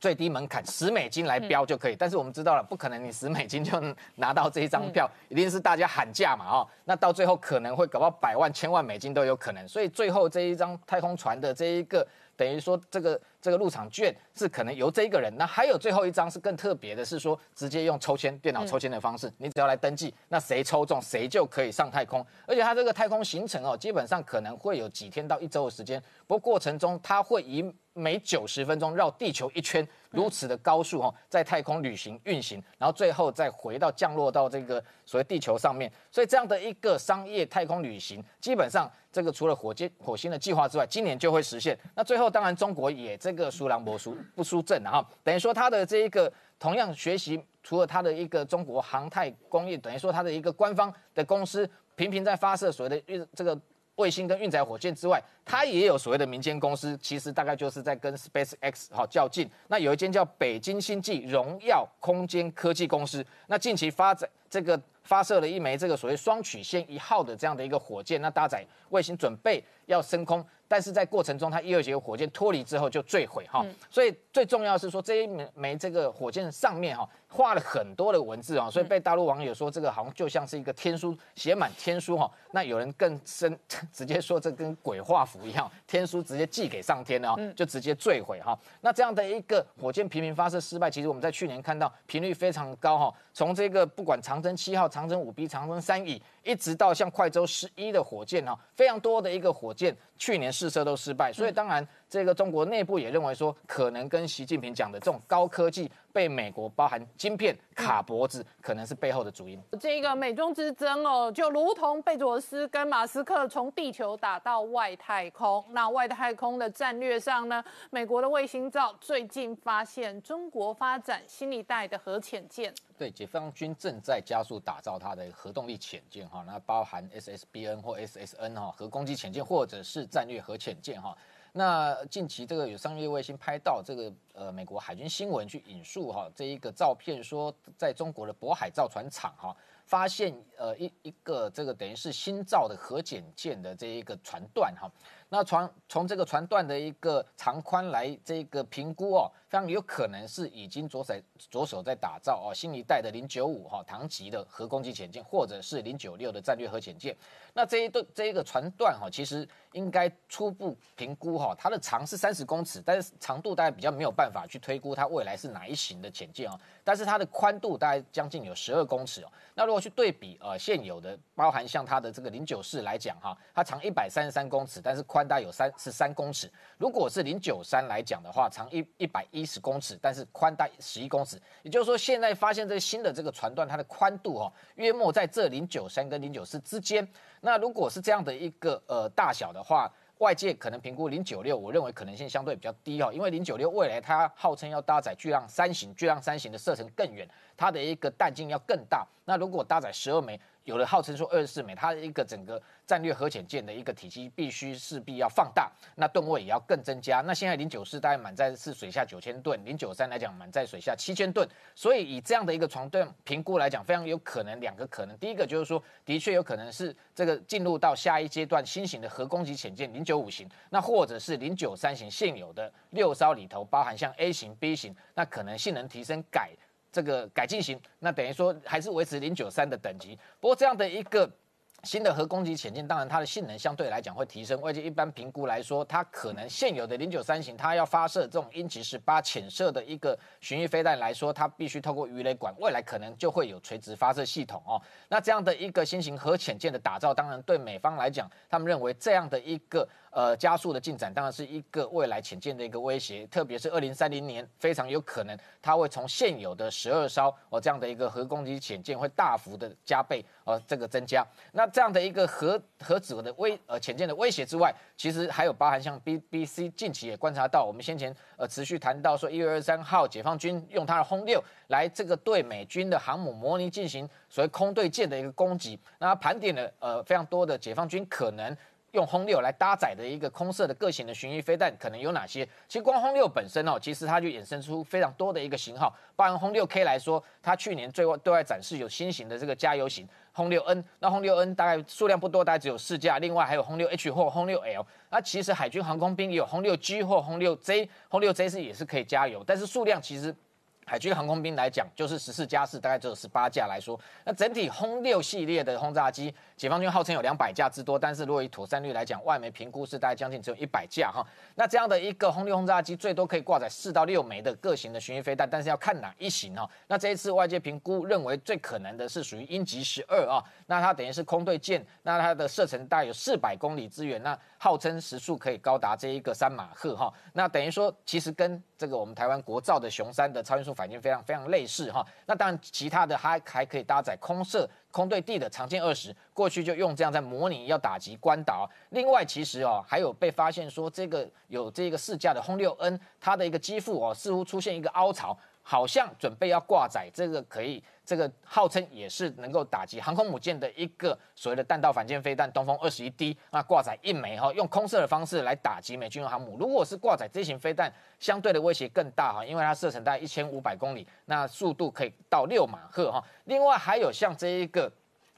最低门槛十美金来标就可以。但是我们知道了，不可能你十美金就拿到这一张票，一定是大家喊价嘛，哦，那到最后可能会搞到百万、千万美金都有可能。所以最后这一张太空船的这一个。等于说，这个这个入场券是可能由这一个人，那还有最后一张是更特别的，是说直接用抽签、电脑抽签的方式，你只要来登记，那谁抽中谁就可以上太空。而且它这个太空行程哦，基本上可能会有几天到一周的时间，不过过程中它会以每九十分钟绕地球一圈，如此的高速哦，在太空旅行运行，然后最后再回到降落到这个所谓地球上面。所以这样的一个商业太空旅行，基本上这个除了火箭火星的计划之外，今年就会实现。那最后当然中国也这个输狼博输不输阵了哈，等于说它的这一个同样学习，除了它的一个中国航太工业，等于说它的一个官方的公司频频在发射所谓的运这个。卫星跟运载火箭之外，它也有所谓的民间公司，其实大概就是在跟 Space X 哈较劲。那有一间叫北京星际荣耀空间科技公司，那近期发展这个发射了一枚这个所谓双曲线一号的这样的一个火箭，那搭载卫星准备要升空。但是在过程中它一二节火箭脱离之后就坠毁哈，所以最重要是说这一枚枚这个火箭上面哈。画了很多的文字啊，所以被大陆网友说这个好像就像是一个天书，写满天书哈。那有人更深，直接说这跟鬼画符一样，天书直接寄给上天了，就直接坠毁哈。那这样的一个火箭频频发射失败，其实我们在去年看到频率非常高哈。从这个不管长征七号、长征五 B、长征三乙，一直到像快舟十一的火箭哈，非常多的一个火箭去年试射都失败，所以当然。这个中国内部也认为说，可能跟习近平讲的这种高科技被美国包含晶片卡脖子，可能是背后的主因。这个美中之争哦，就如同贝佐斯跟马斯克从地球打到外太空。那外太空的战略上呢，美国的卫星照最近发现中国发展新一代的核潜舰。对，解放军正在加速打造它的核动力潜舰哈，那包含 SSBN 或 SSN 哈核攻击潜舰，或者是战略核潜舰哈。那近期这个有商业卫星拍到这个呃美国海军新闻去引述哈这一个照片说，在中国的渤海造船厂哈发现呃一一个这个等于是新造的核潜舰的这一个船段哈。那船从这个船段的一个长宽来这个评估哦，非常有可能是已经着手着手在打造哦新一代的零九五哈唐级的核攻击潜舰，或者是零九六的战略核潜舰。那这一段这一个船段哈，其实应该初步评估哈，它的长是三十公尺，但是长度大概比较没有办法去推估它未来是哪一型的潜舰哦。但是它的宽度大概将近有十二公尺哦。那如果去对比呃现有的，包含像它的这个零九四来讲哈，它长一百三十三公尺，但是宽。宽大有三十三公尺，如果是零九三来讲的话，长一一百一十公尺，但是宽大十一公尺。也就是说，现在发现这个新的这个船段，它的宽度哈，约莫在这零九三跟零九四之间。那如果是这样的一个呃大小的话，外界可能评估零九六，我认为可能性相对比较低哈，因为零九六未来它号称要搭载巨浪三型，巨浪三型的射程更远，它的一个弹径要更大。那如果搭载十二枚。有的号称说二十四枚，它一个整个战略核潜舰的一个体积必须势必要放大，那吨位也要更增加。那现在零九四大概满载是水下九千吨，零九三来讲满载水下七千吨，所以以这样的一个床吨评估来讲，非常有可能两个可能，第一个就是说，的确有可能是这个进入到下一阶段新型的核攻击潜舰零九五型，那或者是零九三型现有的六艘里头包含像 A 型、B 型，那可能性能提升改。这个改进型，那等于说还是维持零九三的等级。不过这样的一个新的核攻击潜舰，当然它的性能相对来讲会提升。外界一般评估来说，它可能现有的零九三型，它要发射这种鹰击十八潜射的一个巡弋飞弹来说，它必须透过鱼雷管，未来可能就会有垂直发射系统哦。那这样的一个新型核潜舰的打造，当然对美方来讲，他们认为这样的一个。呃，加速的进展当然是一个未来潜舰的一个威胁，特别是二零三零年，非常有可能它会从现有的十二艘哦这样的一个核攻击潜舰会大幅的加倍呃这个增加。那这样的一个核核子的威呃潜舰的威胁之外，其实还有包含像 B B C 近期也观察到，我们先前呃持续谈到说一月二十三号解放军用它的轰六来这个对美军的航母模拟进行所谓空对舰的一个攻击，那盘点了呃非常多的解放军可能。用轰六来搭载的一个空射的各型的巡弋飞弹可能有哪些？其实光轰六本身哦，其实它就衍生出非常多的一个型号。包含轰六 K 来说，它去年最外对外展示有新型的这个加油型轰六 N，那轰六 N 大概数量不多，大概只有四架。另外还有轰六 H 或轰六 L。那其实海军航空兵也有轰六 G 或轰六 J，轰六 J 是也是可以加油，但是数量其实。海军航空兵来讲，就是十四加四，大概只有十八架来说。那整体轰六系列的轰炸机，解放军号称有两百架之多，但是如果以妥善率来讲，外媒评估是大概将近只有一百架哈。那这样的一个轰六轰炸机，最多可以挂载四到六枚的各型的巡弋飞弹，但是要看哪一型哈。那这一次外界评估认为最可能的是属于鹰击十二啊，那它等于是空对舰，那它的射程大概有四百公里之远，那号称时速可以高达这一个三马赫哈。那等于说，其实跟这个我们台湾国造的雄三的超音速反应非常非常类似哈，那当然其他的还还可以搭载空射空对地的长剑二十，过去就用这样在模拟要打击关岛。另外其实哦还有被发现说这个有这个试驾的轰六 N，它的一个机腹哦似乎出现一个凹槽。好像准备要挂载这个可以，这个号称也是能够打击航空母舰的一个所谓的弹道反舰飞弹东风二十一 D，那挂载一枚哈，用空射的方式来打击美军航母。如果是挂载这型飞弹，相对的威胁更大哈，因为它射程大概一千五百公里，那速度可以到六马赫哈。另外还有像这一个。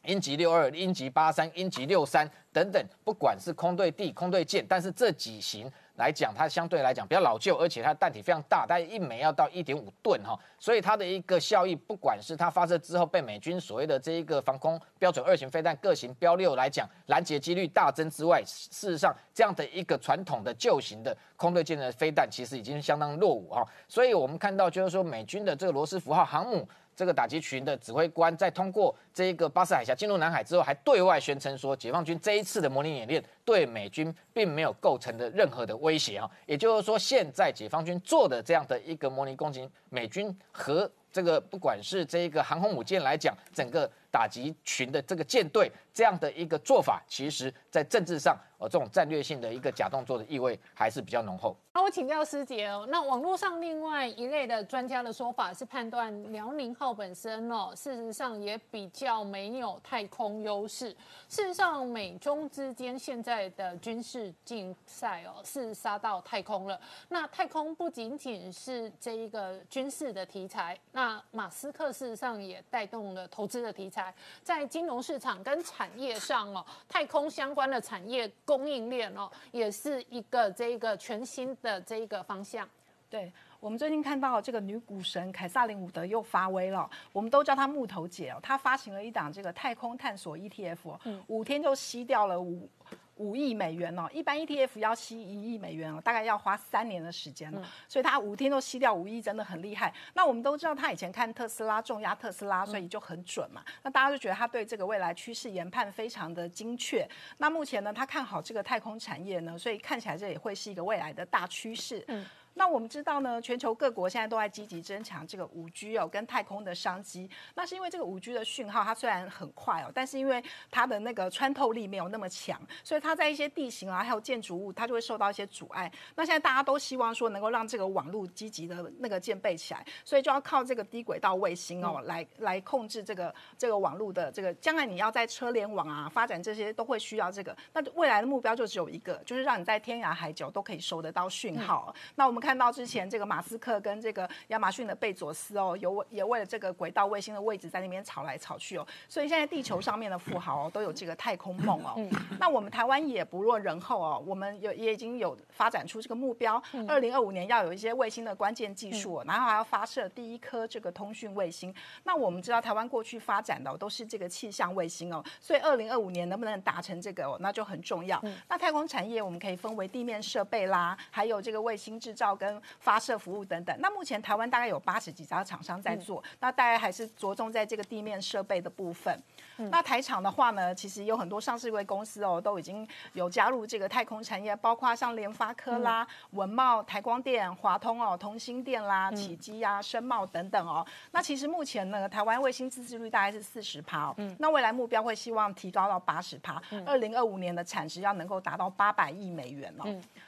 鹰击六二、鹰击八三、鹰击六三等等，不管是空对地、空对舰，但是这几型。来讲，它相对来讲比较老旧，而且它的弹体非常大，大概一枚要到一点五吨哈，所以它的一个效益，不管是它发射之后被美军所谓的这一个防空标准二型飞弹各型标六来讲拦截几率大增之外，事实上这样的一个传统的旧型的空对舰的飞弹其实已经相当落伍哈，所以我们看到就是说美军的这个罗斯福号航母。这个打击群的指挥官在通过这一个巴士海峡进入南海之后，还对外宣称说，解放军这一次的模拟演练对美军并没有构成的任何的威胁啊，也就是说，现在解放军做的这样的一个模拟攻击，美军和这个不管是这一个航空母舰来讲，整个打击群的这个舰队这样的一个做法，其实在政治上。呃这种战略性的一个假动作的意味还是比较浓厚。那我请教师姐哦，那网络上另外一类的专家的说法是判断辽宁号本身哦，事实上也比较没有太空优势。事实上，美中之间现在的军事竞赛哦，是杀到太空了。那太空不仅仅是这一个军事的题材，那马斯克事实上也带动了投资的题材，在金融市场跟产业上哦，太空相关的产业。供应链哦，也是一个这个全新的这一个方向。对我们最近看到这个女股神凯撒琳伍德又发威了，我们都叫她木头姐哦。她发行了一档这个太空探索 ETF，五天就吸掉了五。五亿美元哦，一般 ETF 要吸一亿美元哦，大概要花三年的时间了，所以它五天都吸掉五亿，真的很厉害。那我们都知道他以前看特斯拉重压特斯拉，所以就很准嘛。那大家就觉得他对这个未来趋势研判非常的精确。那目前呢，他看好这个太空产业呢，所以看起来这也会是一个未来的大趋势。嗯。那我们知道呢，全球各国现在都在积极增强这个五 G 哦，跟太空的商机。那是因为这个五 G 的讯号，它虽然很快哦，但是因为它的那个穿透力没有那么强，所以它在一些地形啊，还有建筑物，它就会受到一些阻碍。那现在大家都希望说能够让这个网络积极的那个建备起来，所以就要靠这个低轨道卫星哦，来来控制这个这个网络的这个。将来你要在车联网啊发展这些，都会需要这个。那未来的目标就只有一个，就是让你在天涯海角都可以收得到讯号。那我们。看到之前这个马斯克跟这个亚马逊的贝佐斯哦，有也为了这个轨道卫星的位置在那边吵来吵去哦，所以现在地球上面的富豪哦都有这个太空梦哦。那我们台湾也不落人后哦，我们有也已经有发展出这个目标，二零二五年要有一些卫星的关键技术，然后还要发射第一颗这个通讯卫星。那我们知道台湾过去发展的都是这个气象卫星哦，所以二零二五年能不能达成这个哦，那就很重要。那太空产业我们可以分为地面设备啦，还有这个卫星制造。跟发射服务等等，那目前台湾大概有八十几家厂商在做，那大概还是着重在这个地面设备的部分。那台厂的话呢，其实有很多上市位公司哦，都已经有加入这个太空产业，包括像联发科啦、文茂、台光电、华通哦、同心电啦、起基啊、深茂等等哦。那其实目前呢，台湾卫星自制率大概是四十趴哦，那未来目标会希望提高到八十趴，二零二五年的产值要能够达到八百亿美元哦。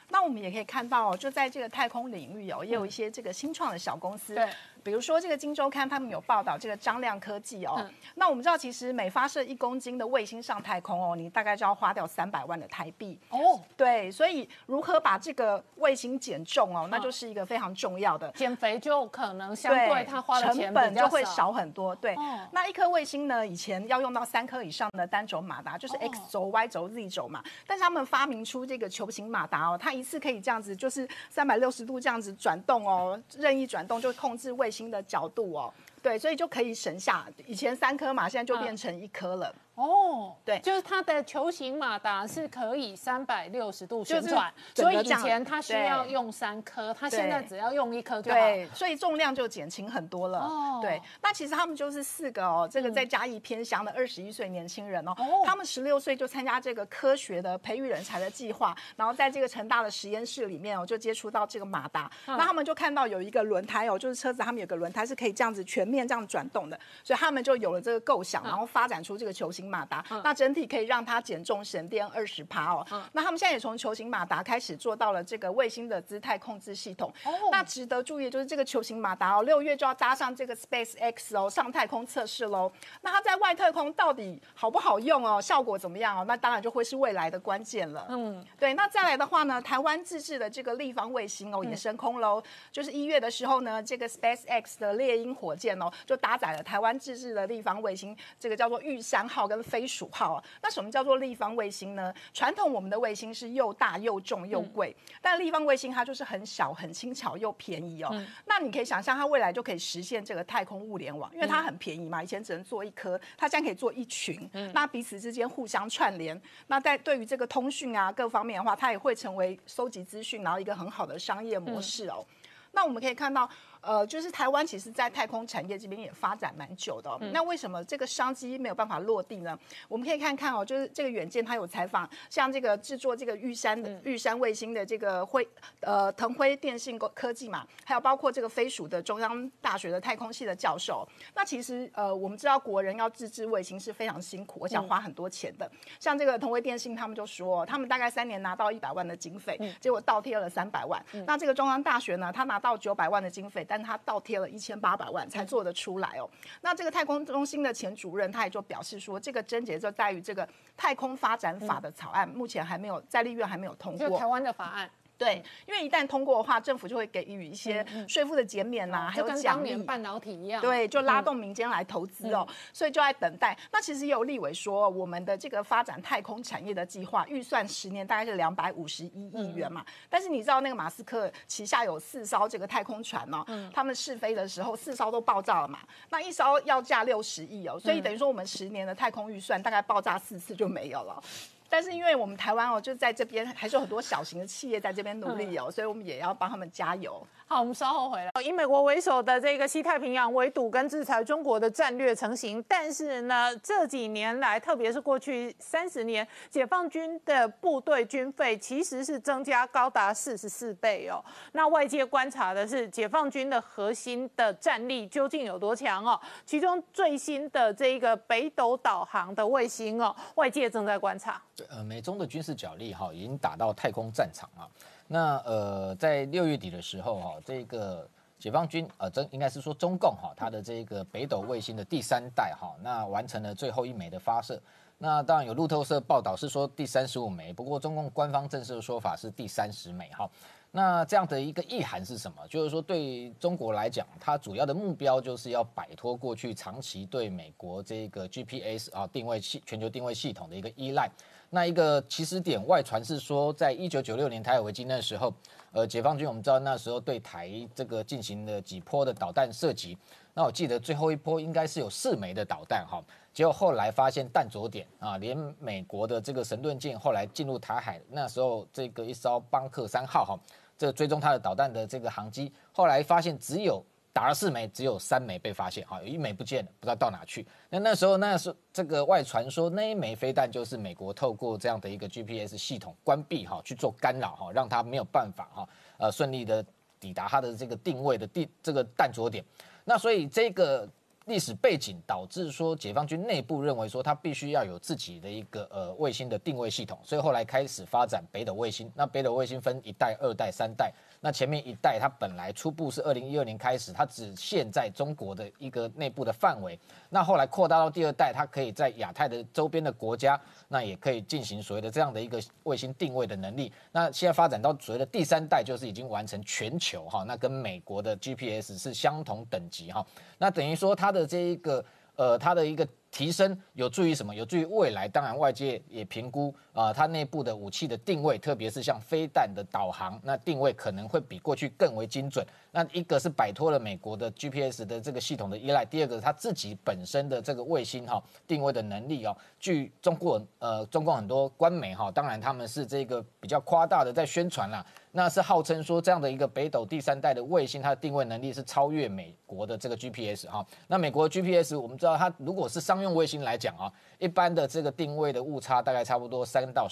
那我们也可以看到哦，就在这个太空领域哦，也有一些这个新创的小公司。对。比如说这个《金周刊》他们有报道这个张亮科技哦。那我们知道，其实每发射一公斤的卫星上太空哦，你大概就要花掉三百万的台币。哦。对，所以如何把这个卫星减重哦，那就是一个非常重要的。减肥就可能相对它花的成本就会少很多。对。那一颗卫星呢，以前要用到三颗以上的单轴马达，就是 X 轴、Y 轴、Z 轴嘛。但是他们发明出这个球形马达哦，它一次可以这样子，就是三百六十度这样子转动哦，任意转动就控制卫星的角度哦。对，所以就可以省下以前三颗嘛，现在就变成一颗了。哦，对，就是它的球形马达是可以三百六十度旋转，所以以前它需要用三颗，它现在只要用一颗就好。对，所以重量就减轻很多了。哦，对，那其实他们就是四个哦，这个在嘉义偏乡的二十一岁年轻人哦，他们十六岁就参加这个科学的培育人才的计划，然后在这个成大的实验室里面哦，就接触到这个马达，那他们就看到有一个轮胎哦，就是车子他们有个轮胎是可以这样子全面这样转动的，所以他们就有了这个构想，然后发展出这个球形。马达，那整体可以让它减重省电二十趴哦。那他们现在也从球形马达开始做到了这个卫星的姿态控制系统。哦那值得注意就是这个球形马达哦，六月就要搭上这个 Space X 哦，上太空测试喽。那它在外太空到底好不好用哦？效果怎么样哦？那当然就会是未来的关键了。嗯，对。那再来的话呢，台湾自制的这个立方卫星哦也升空喽。就是一月的时候呢，这个 Space X 的猎鹰火箭哦，哦，就搭载了台湾自制的立方卫星，这个叫做玉山号跟飞鼠号啊。那什么叫做立方卫星呢？传统我们的卫星是又大又重又贵，但立方卫星它就是很小、很轻巧又便宜哦。那你可以想象，它未来就可以实现这个太空物联网，因为它很便宜嘛，以前只能做一颗，它现在可以做一群，那彼此之间互相串联。那在对于这个通讯啊各方面的话，它也会成为收集资讯，然后一个很好的商业模式哦。那我们可以看到。呃，就是台湾其实，在太空产业这边也发展蛮久的哦。那为什么这个商机没有办法落地呢？我们可以看看哦，就是这个远见，他有采访像这个制作这个玉山的玉山卫星的这个辉呃腾辉电信科技嘛，还有包括这个飞鼠的中央大学的太空系的教授。那其实呃，我们知道国人要自制卫星是非常辛苦，而且要花很多钱的。像这个腾辉电信，他们就说，他们大概三年拿到一百万的经费，结果倒贴了三百万。那这个中央大学呢，他拿到九百万的经费，但但他倒贴了一千八百万才做得出来哦。那这个太空中心的前主任他也就表示说，这个症结就在于这个太空发展法的草案目前还没有在立院还没有通过。台湾的法案。对，因为一旦通过的话，政府就会给予一些税负的减免呐，还有奖励。半导体一样。对，就拉动民间来投资哦，所以就在等待。那其实也有立委说，我们的这个发展太空产业的计划预算十年大概是两百五十一亿元嘛。但是你知道那个马斯克旗下有四艘这个太空船哦，他们试飞的时候四艘都爆炸了嘛。那一艘要价六十亿哦，所以等于说我们十年的太空预算大概爆炸四次就没有了。但是因为我们台湾哦，就在这边还是有很多小型的企业在这边努力哦，所以我们也要帮他们加油。好，我们稍后回来。以美国为首的这个西太平洋围堵跟制裁中国的战略成型，但是呢，这几年来，特别是过去三十年，解放军的部队军费其实是增加高达四十四倍哦。那外界观察的是，解放军的核心的战力究竟有多强哦？其中最新的这个北斗导航的卫星哦，外界正在观察。呃，美中的军事角力哈，已经打到太空战场啊。那呃，在六月底的时候哈，这个解放军呃，这应该是说中共哈，它的这个北斗卫星的第三代哈，那完成了最后一枚的发射。那当然有路透社报道是说第三十五枚，不过中共官方正式的说法是第三十枚哈。那这样的一个意涵是什么？就是说对中国来讲，它主要的目标就是要摆脱过去长期对美国这个 GPS 啊定位系全球定位系统的一个依赖。那一个起始点外传是说，在一九九六年台海危机那时候，呃，解放军我们知道那时候对台这个进行了几波的导弹射击。那我记得最后一波应该是有四枚的导弹哈，结果后来发现弹着点啊，连美国的这个神盾舰后来进入台海，那时候这个一艘邦克三号哈，这追踪它的导弹的这个航机，后来发现只有。打了四枚，只有三枚被发现，哈，有一枚不见了，不知道到哪去。那那时候，那是这个外传说那一枚飞弹就是美国透过这样的一个 GPS 系统关闭，哈，去做干扰，哈，让它没有办法，哈，呃，顺利的抵达它的这个定位的地这个弹着点。那所以这个。历史背景导致说，解放军内部认为说，它必须要有自己的一个呃卫星的定位系统，所以后来开始发展北斗卫星。那北斗卫星分一代、二代、三代。那前面一代它本来初步是二零一二年开始，它只限在中国的一个内部的范围。那后来扩大到第二代，它可以在亚太的周边的国家，那也可以进行所谓的这样的一个卫星定位的能力。那现在发展到所谓的第三代，就是已经完成全球哈，那跟美国的 GPS 是相同等级哈。那等于说它的这一个呃，它的一个。提升有助于什么？有助于未来。当然，外界也评估啊，它内部的武器的定位，特别是像飞弹的导航，那定位可能会比过去更为精准。那一个是摆脱了美国的 GPS 的这个系统的依赖，第二个它自己本身的这个卫星哈定位的能力哦。据中国呃，中共很多官媒哈，当然他们是这个比较夸大的在宣传啦，那是号称说这样的一个北斗第三代的卫星，它的定位能力是超越美国的这个 GPS 哈。那美国 GPS 我们知道，它如果是上商用卫星来讲啊，一般的这个定位的误差大概差不多三到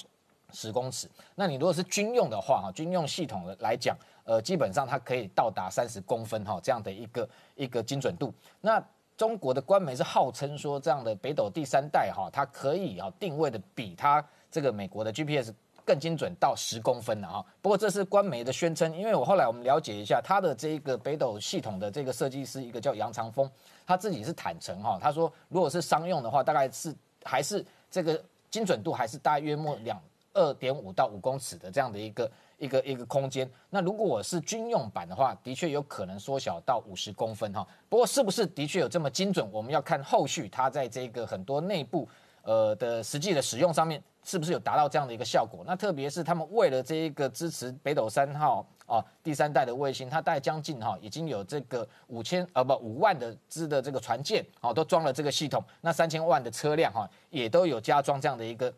十公尺。那你如果是军用的话啊，军用系统的来讲，呃，基本上它可以到达三十公分哈，这样的一个一个精准度。那中国的官媒是号称说，这样的北斗第三代哈，它可以啊定位的比它这个美国的 GPS。更精准到十公分了哈，不过这是官媒的宣称，因为我后来我们了解一下，他的这个北斗系统的这个设计师，一个叫杨长峰，他自己是坦诚哈，他说如果是商用的话，大概是还是这个精准度还是大约莫两二点五到五公尺的这样的一个一个一个空间。那如果我是军用版的话，的确有可能缩小到五十公分哈。不过是不是的确有这么精准，我们要看后续它在这个很多内部呃的实际的使用上面，是不是有达到这样的一个效果？那特别是他们为了这一个支持北斗三号啊第三代的卫星，它带将近哈已经有这个五千呃不五万的支的这个船舰哦都装了这个系统，那三千万的车辆哈也都有加装这样的一个。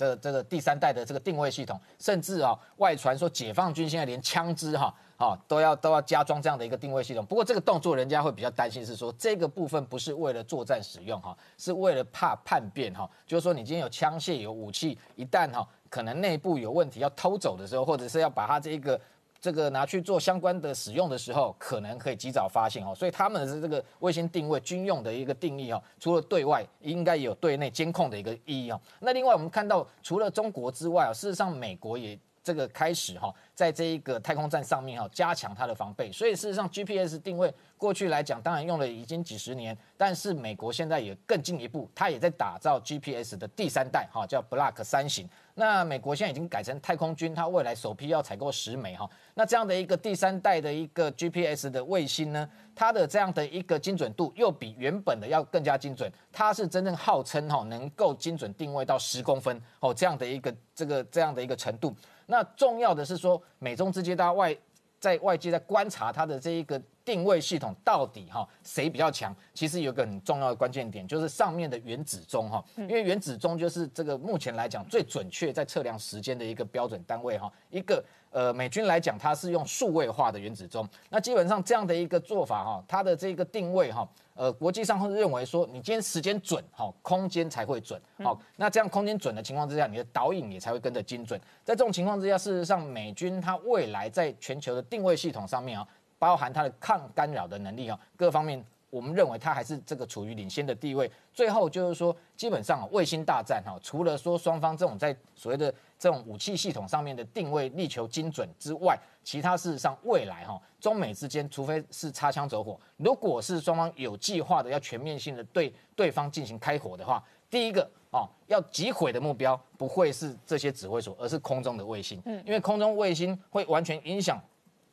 这这个第三代的这个定位系统，甚至啊外传说解放军现在连枪支哈啊都要都要加装这样的一个定位系统。不过这个动作人家会比较担心是说这个部分不是为了作战使用哈，是为了怕叛变哈。就是说你今天有枪械有武器，一旦哈可能内部有问题要偷走的时候，或者是要把它这个。这个拿去做相关的使用的时候，可能可以及早发现哦，所以他们的这个卫星定位军用的一个定义哦，除了对外，应该也有对内监控的一个意义哦。那另外我们看到，除了中国之外啊，事实上美国也。这个开始哈，在这一个太空站上面哈，加强它的防备。所以事实上，GPS 定位过去来讲，当然用了已经几十年，但是美国现在也更进一步，它也在打造 GPS 的第三代哈，叫 Block 三型。那美国现在已经改成太空军，它未来首批要采购十枚哈。那这样的一个第三代的一个 GPS 的卫星呢，它的这样的一个精准度又比原本的要更加精准。它是真正号称哈，能够精准定位到十公分哦，这样的一个这个这样的一个程度。那重要的是说，美中之间大家外在外界在观察它的这一个定位系统到底哈谁比较强？其实有个很重要的关键点，就是上面的原子钟哈，因为原子钟就是这个目前来讲最准确在测量时间的一个标准单位哈，一个。呃，美军来讲，它是用数位化的原子钟。那基本上这样的一个做法哈，它的这个定位哈，呃，国际上会认为说，你今天时间准哈，空间才会准。好，那这样空间准的情况之下，你的导引也才会跟着精准。在这种情况之下，事实上，美军它未来在全球的定位系统上面啊，包含它的抗干扰的能力啊，各方面。我们认为它还是这个处于领先的地位。最后就是说，基本上卫星大战哈，除了说双方这种在所谓的这种武器系统上面的定位力求精准之外，其他事实上未来哈，中美之间除非是擦枪走火，如果是双方有计划的要全面性的对对方进行开火的话，第一个哦，要击毁的目标不会是这些指挥所，而是空中的卫星。嗯，因为空中卫星会完全影响。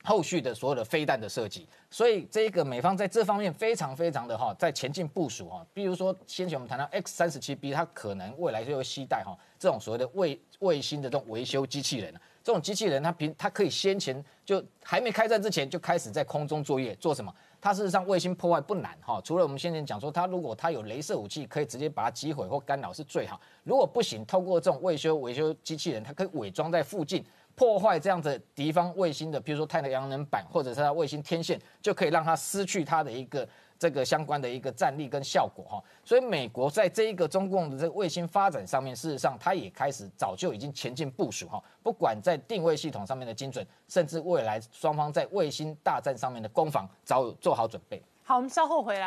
后续的所有的飞弹的设计，所以这个美方在这方面非常非常的哈，在前进部署哈。比如说先前我们谈到 X 三十七 B，它可能未来就会携带哈这种所谓的卫卫星的这种维修机器人。这种机器人它平它可以先前就还没开战之前就开始在空中作业，做什么？它事实上卫星破坏不难哈。除了我们先前讲说，它如果它有镭射武器，可以直接把它击毁或干扰是最好。如果不行，透过这种维修维修机器人，它可以伪装在附近。破坏这样子敌方卫星的，比如说太阳能板或者是它卫星天线，就可以让它失去它的一个这个相关的一个战力跟效果哈。所以美国在这一个中共的这个卫星发展上面，事实上它也开始早就已经前进部署哈。不管在定位系统上面的精准，甚至未来双方在卫星大战上面的攻防，早有做好准备。好，我们稍后回来。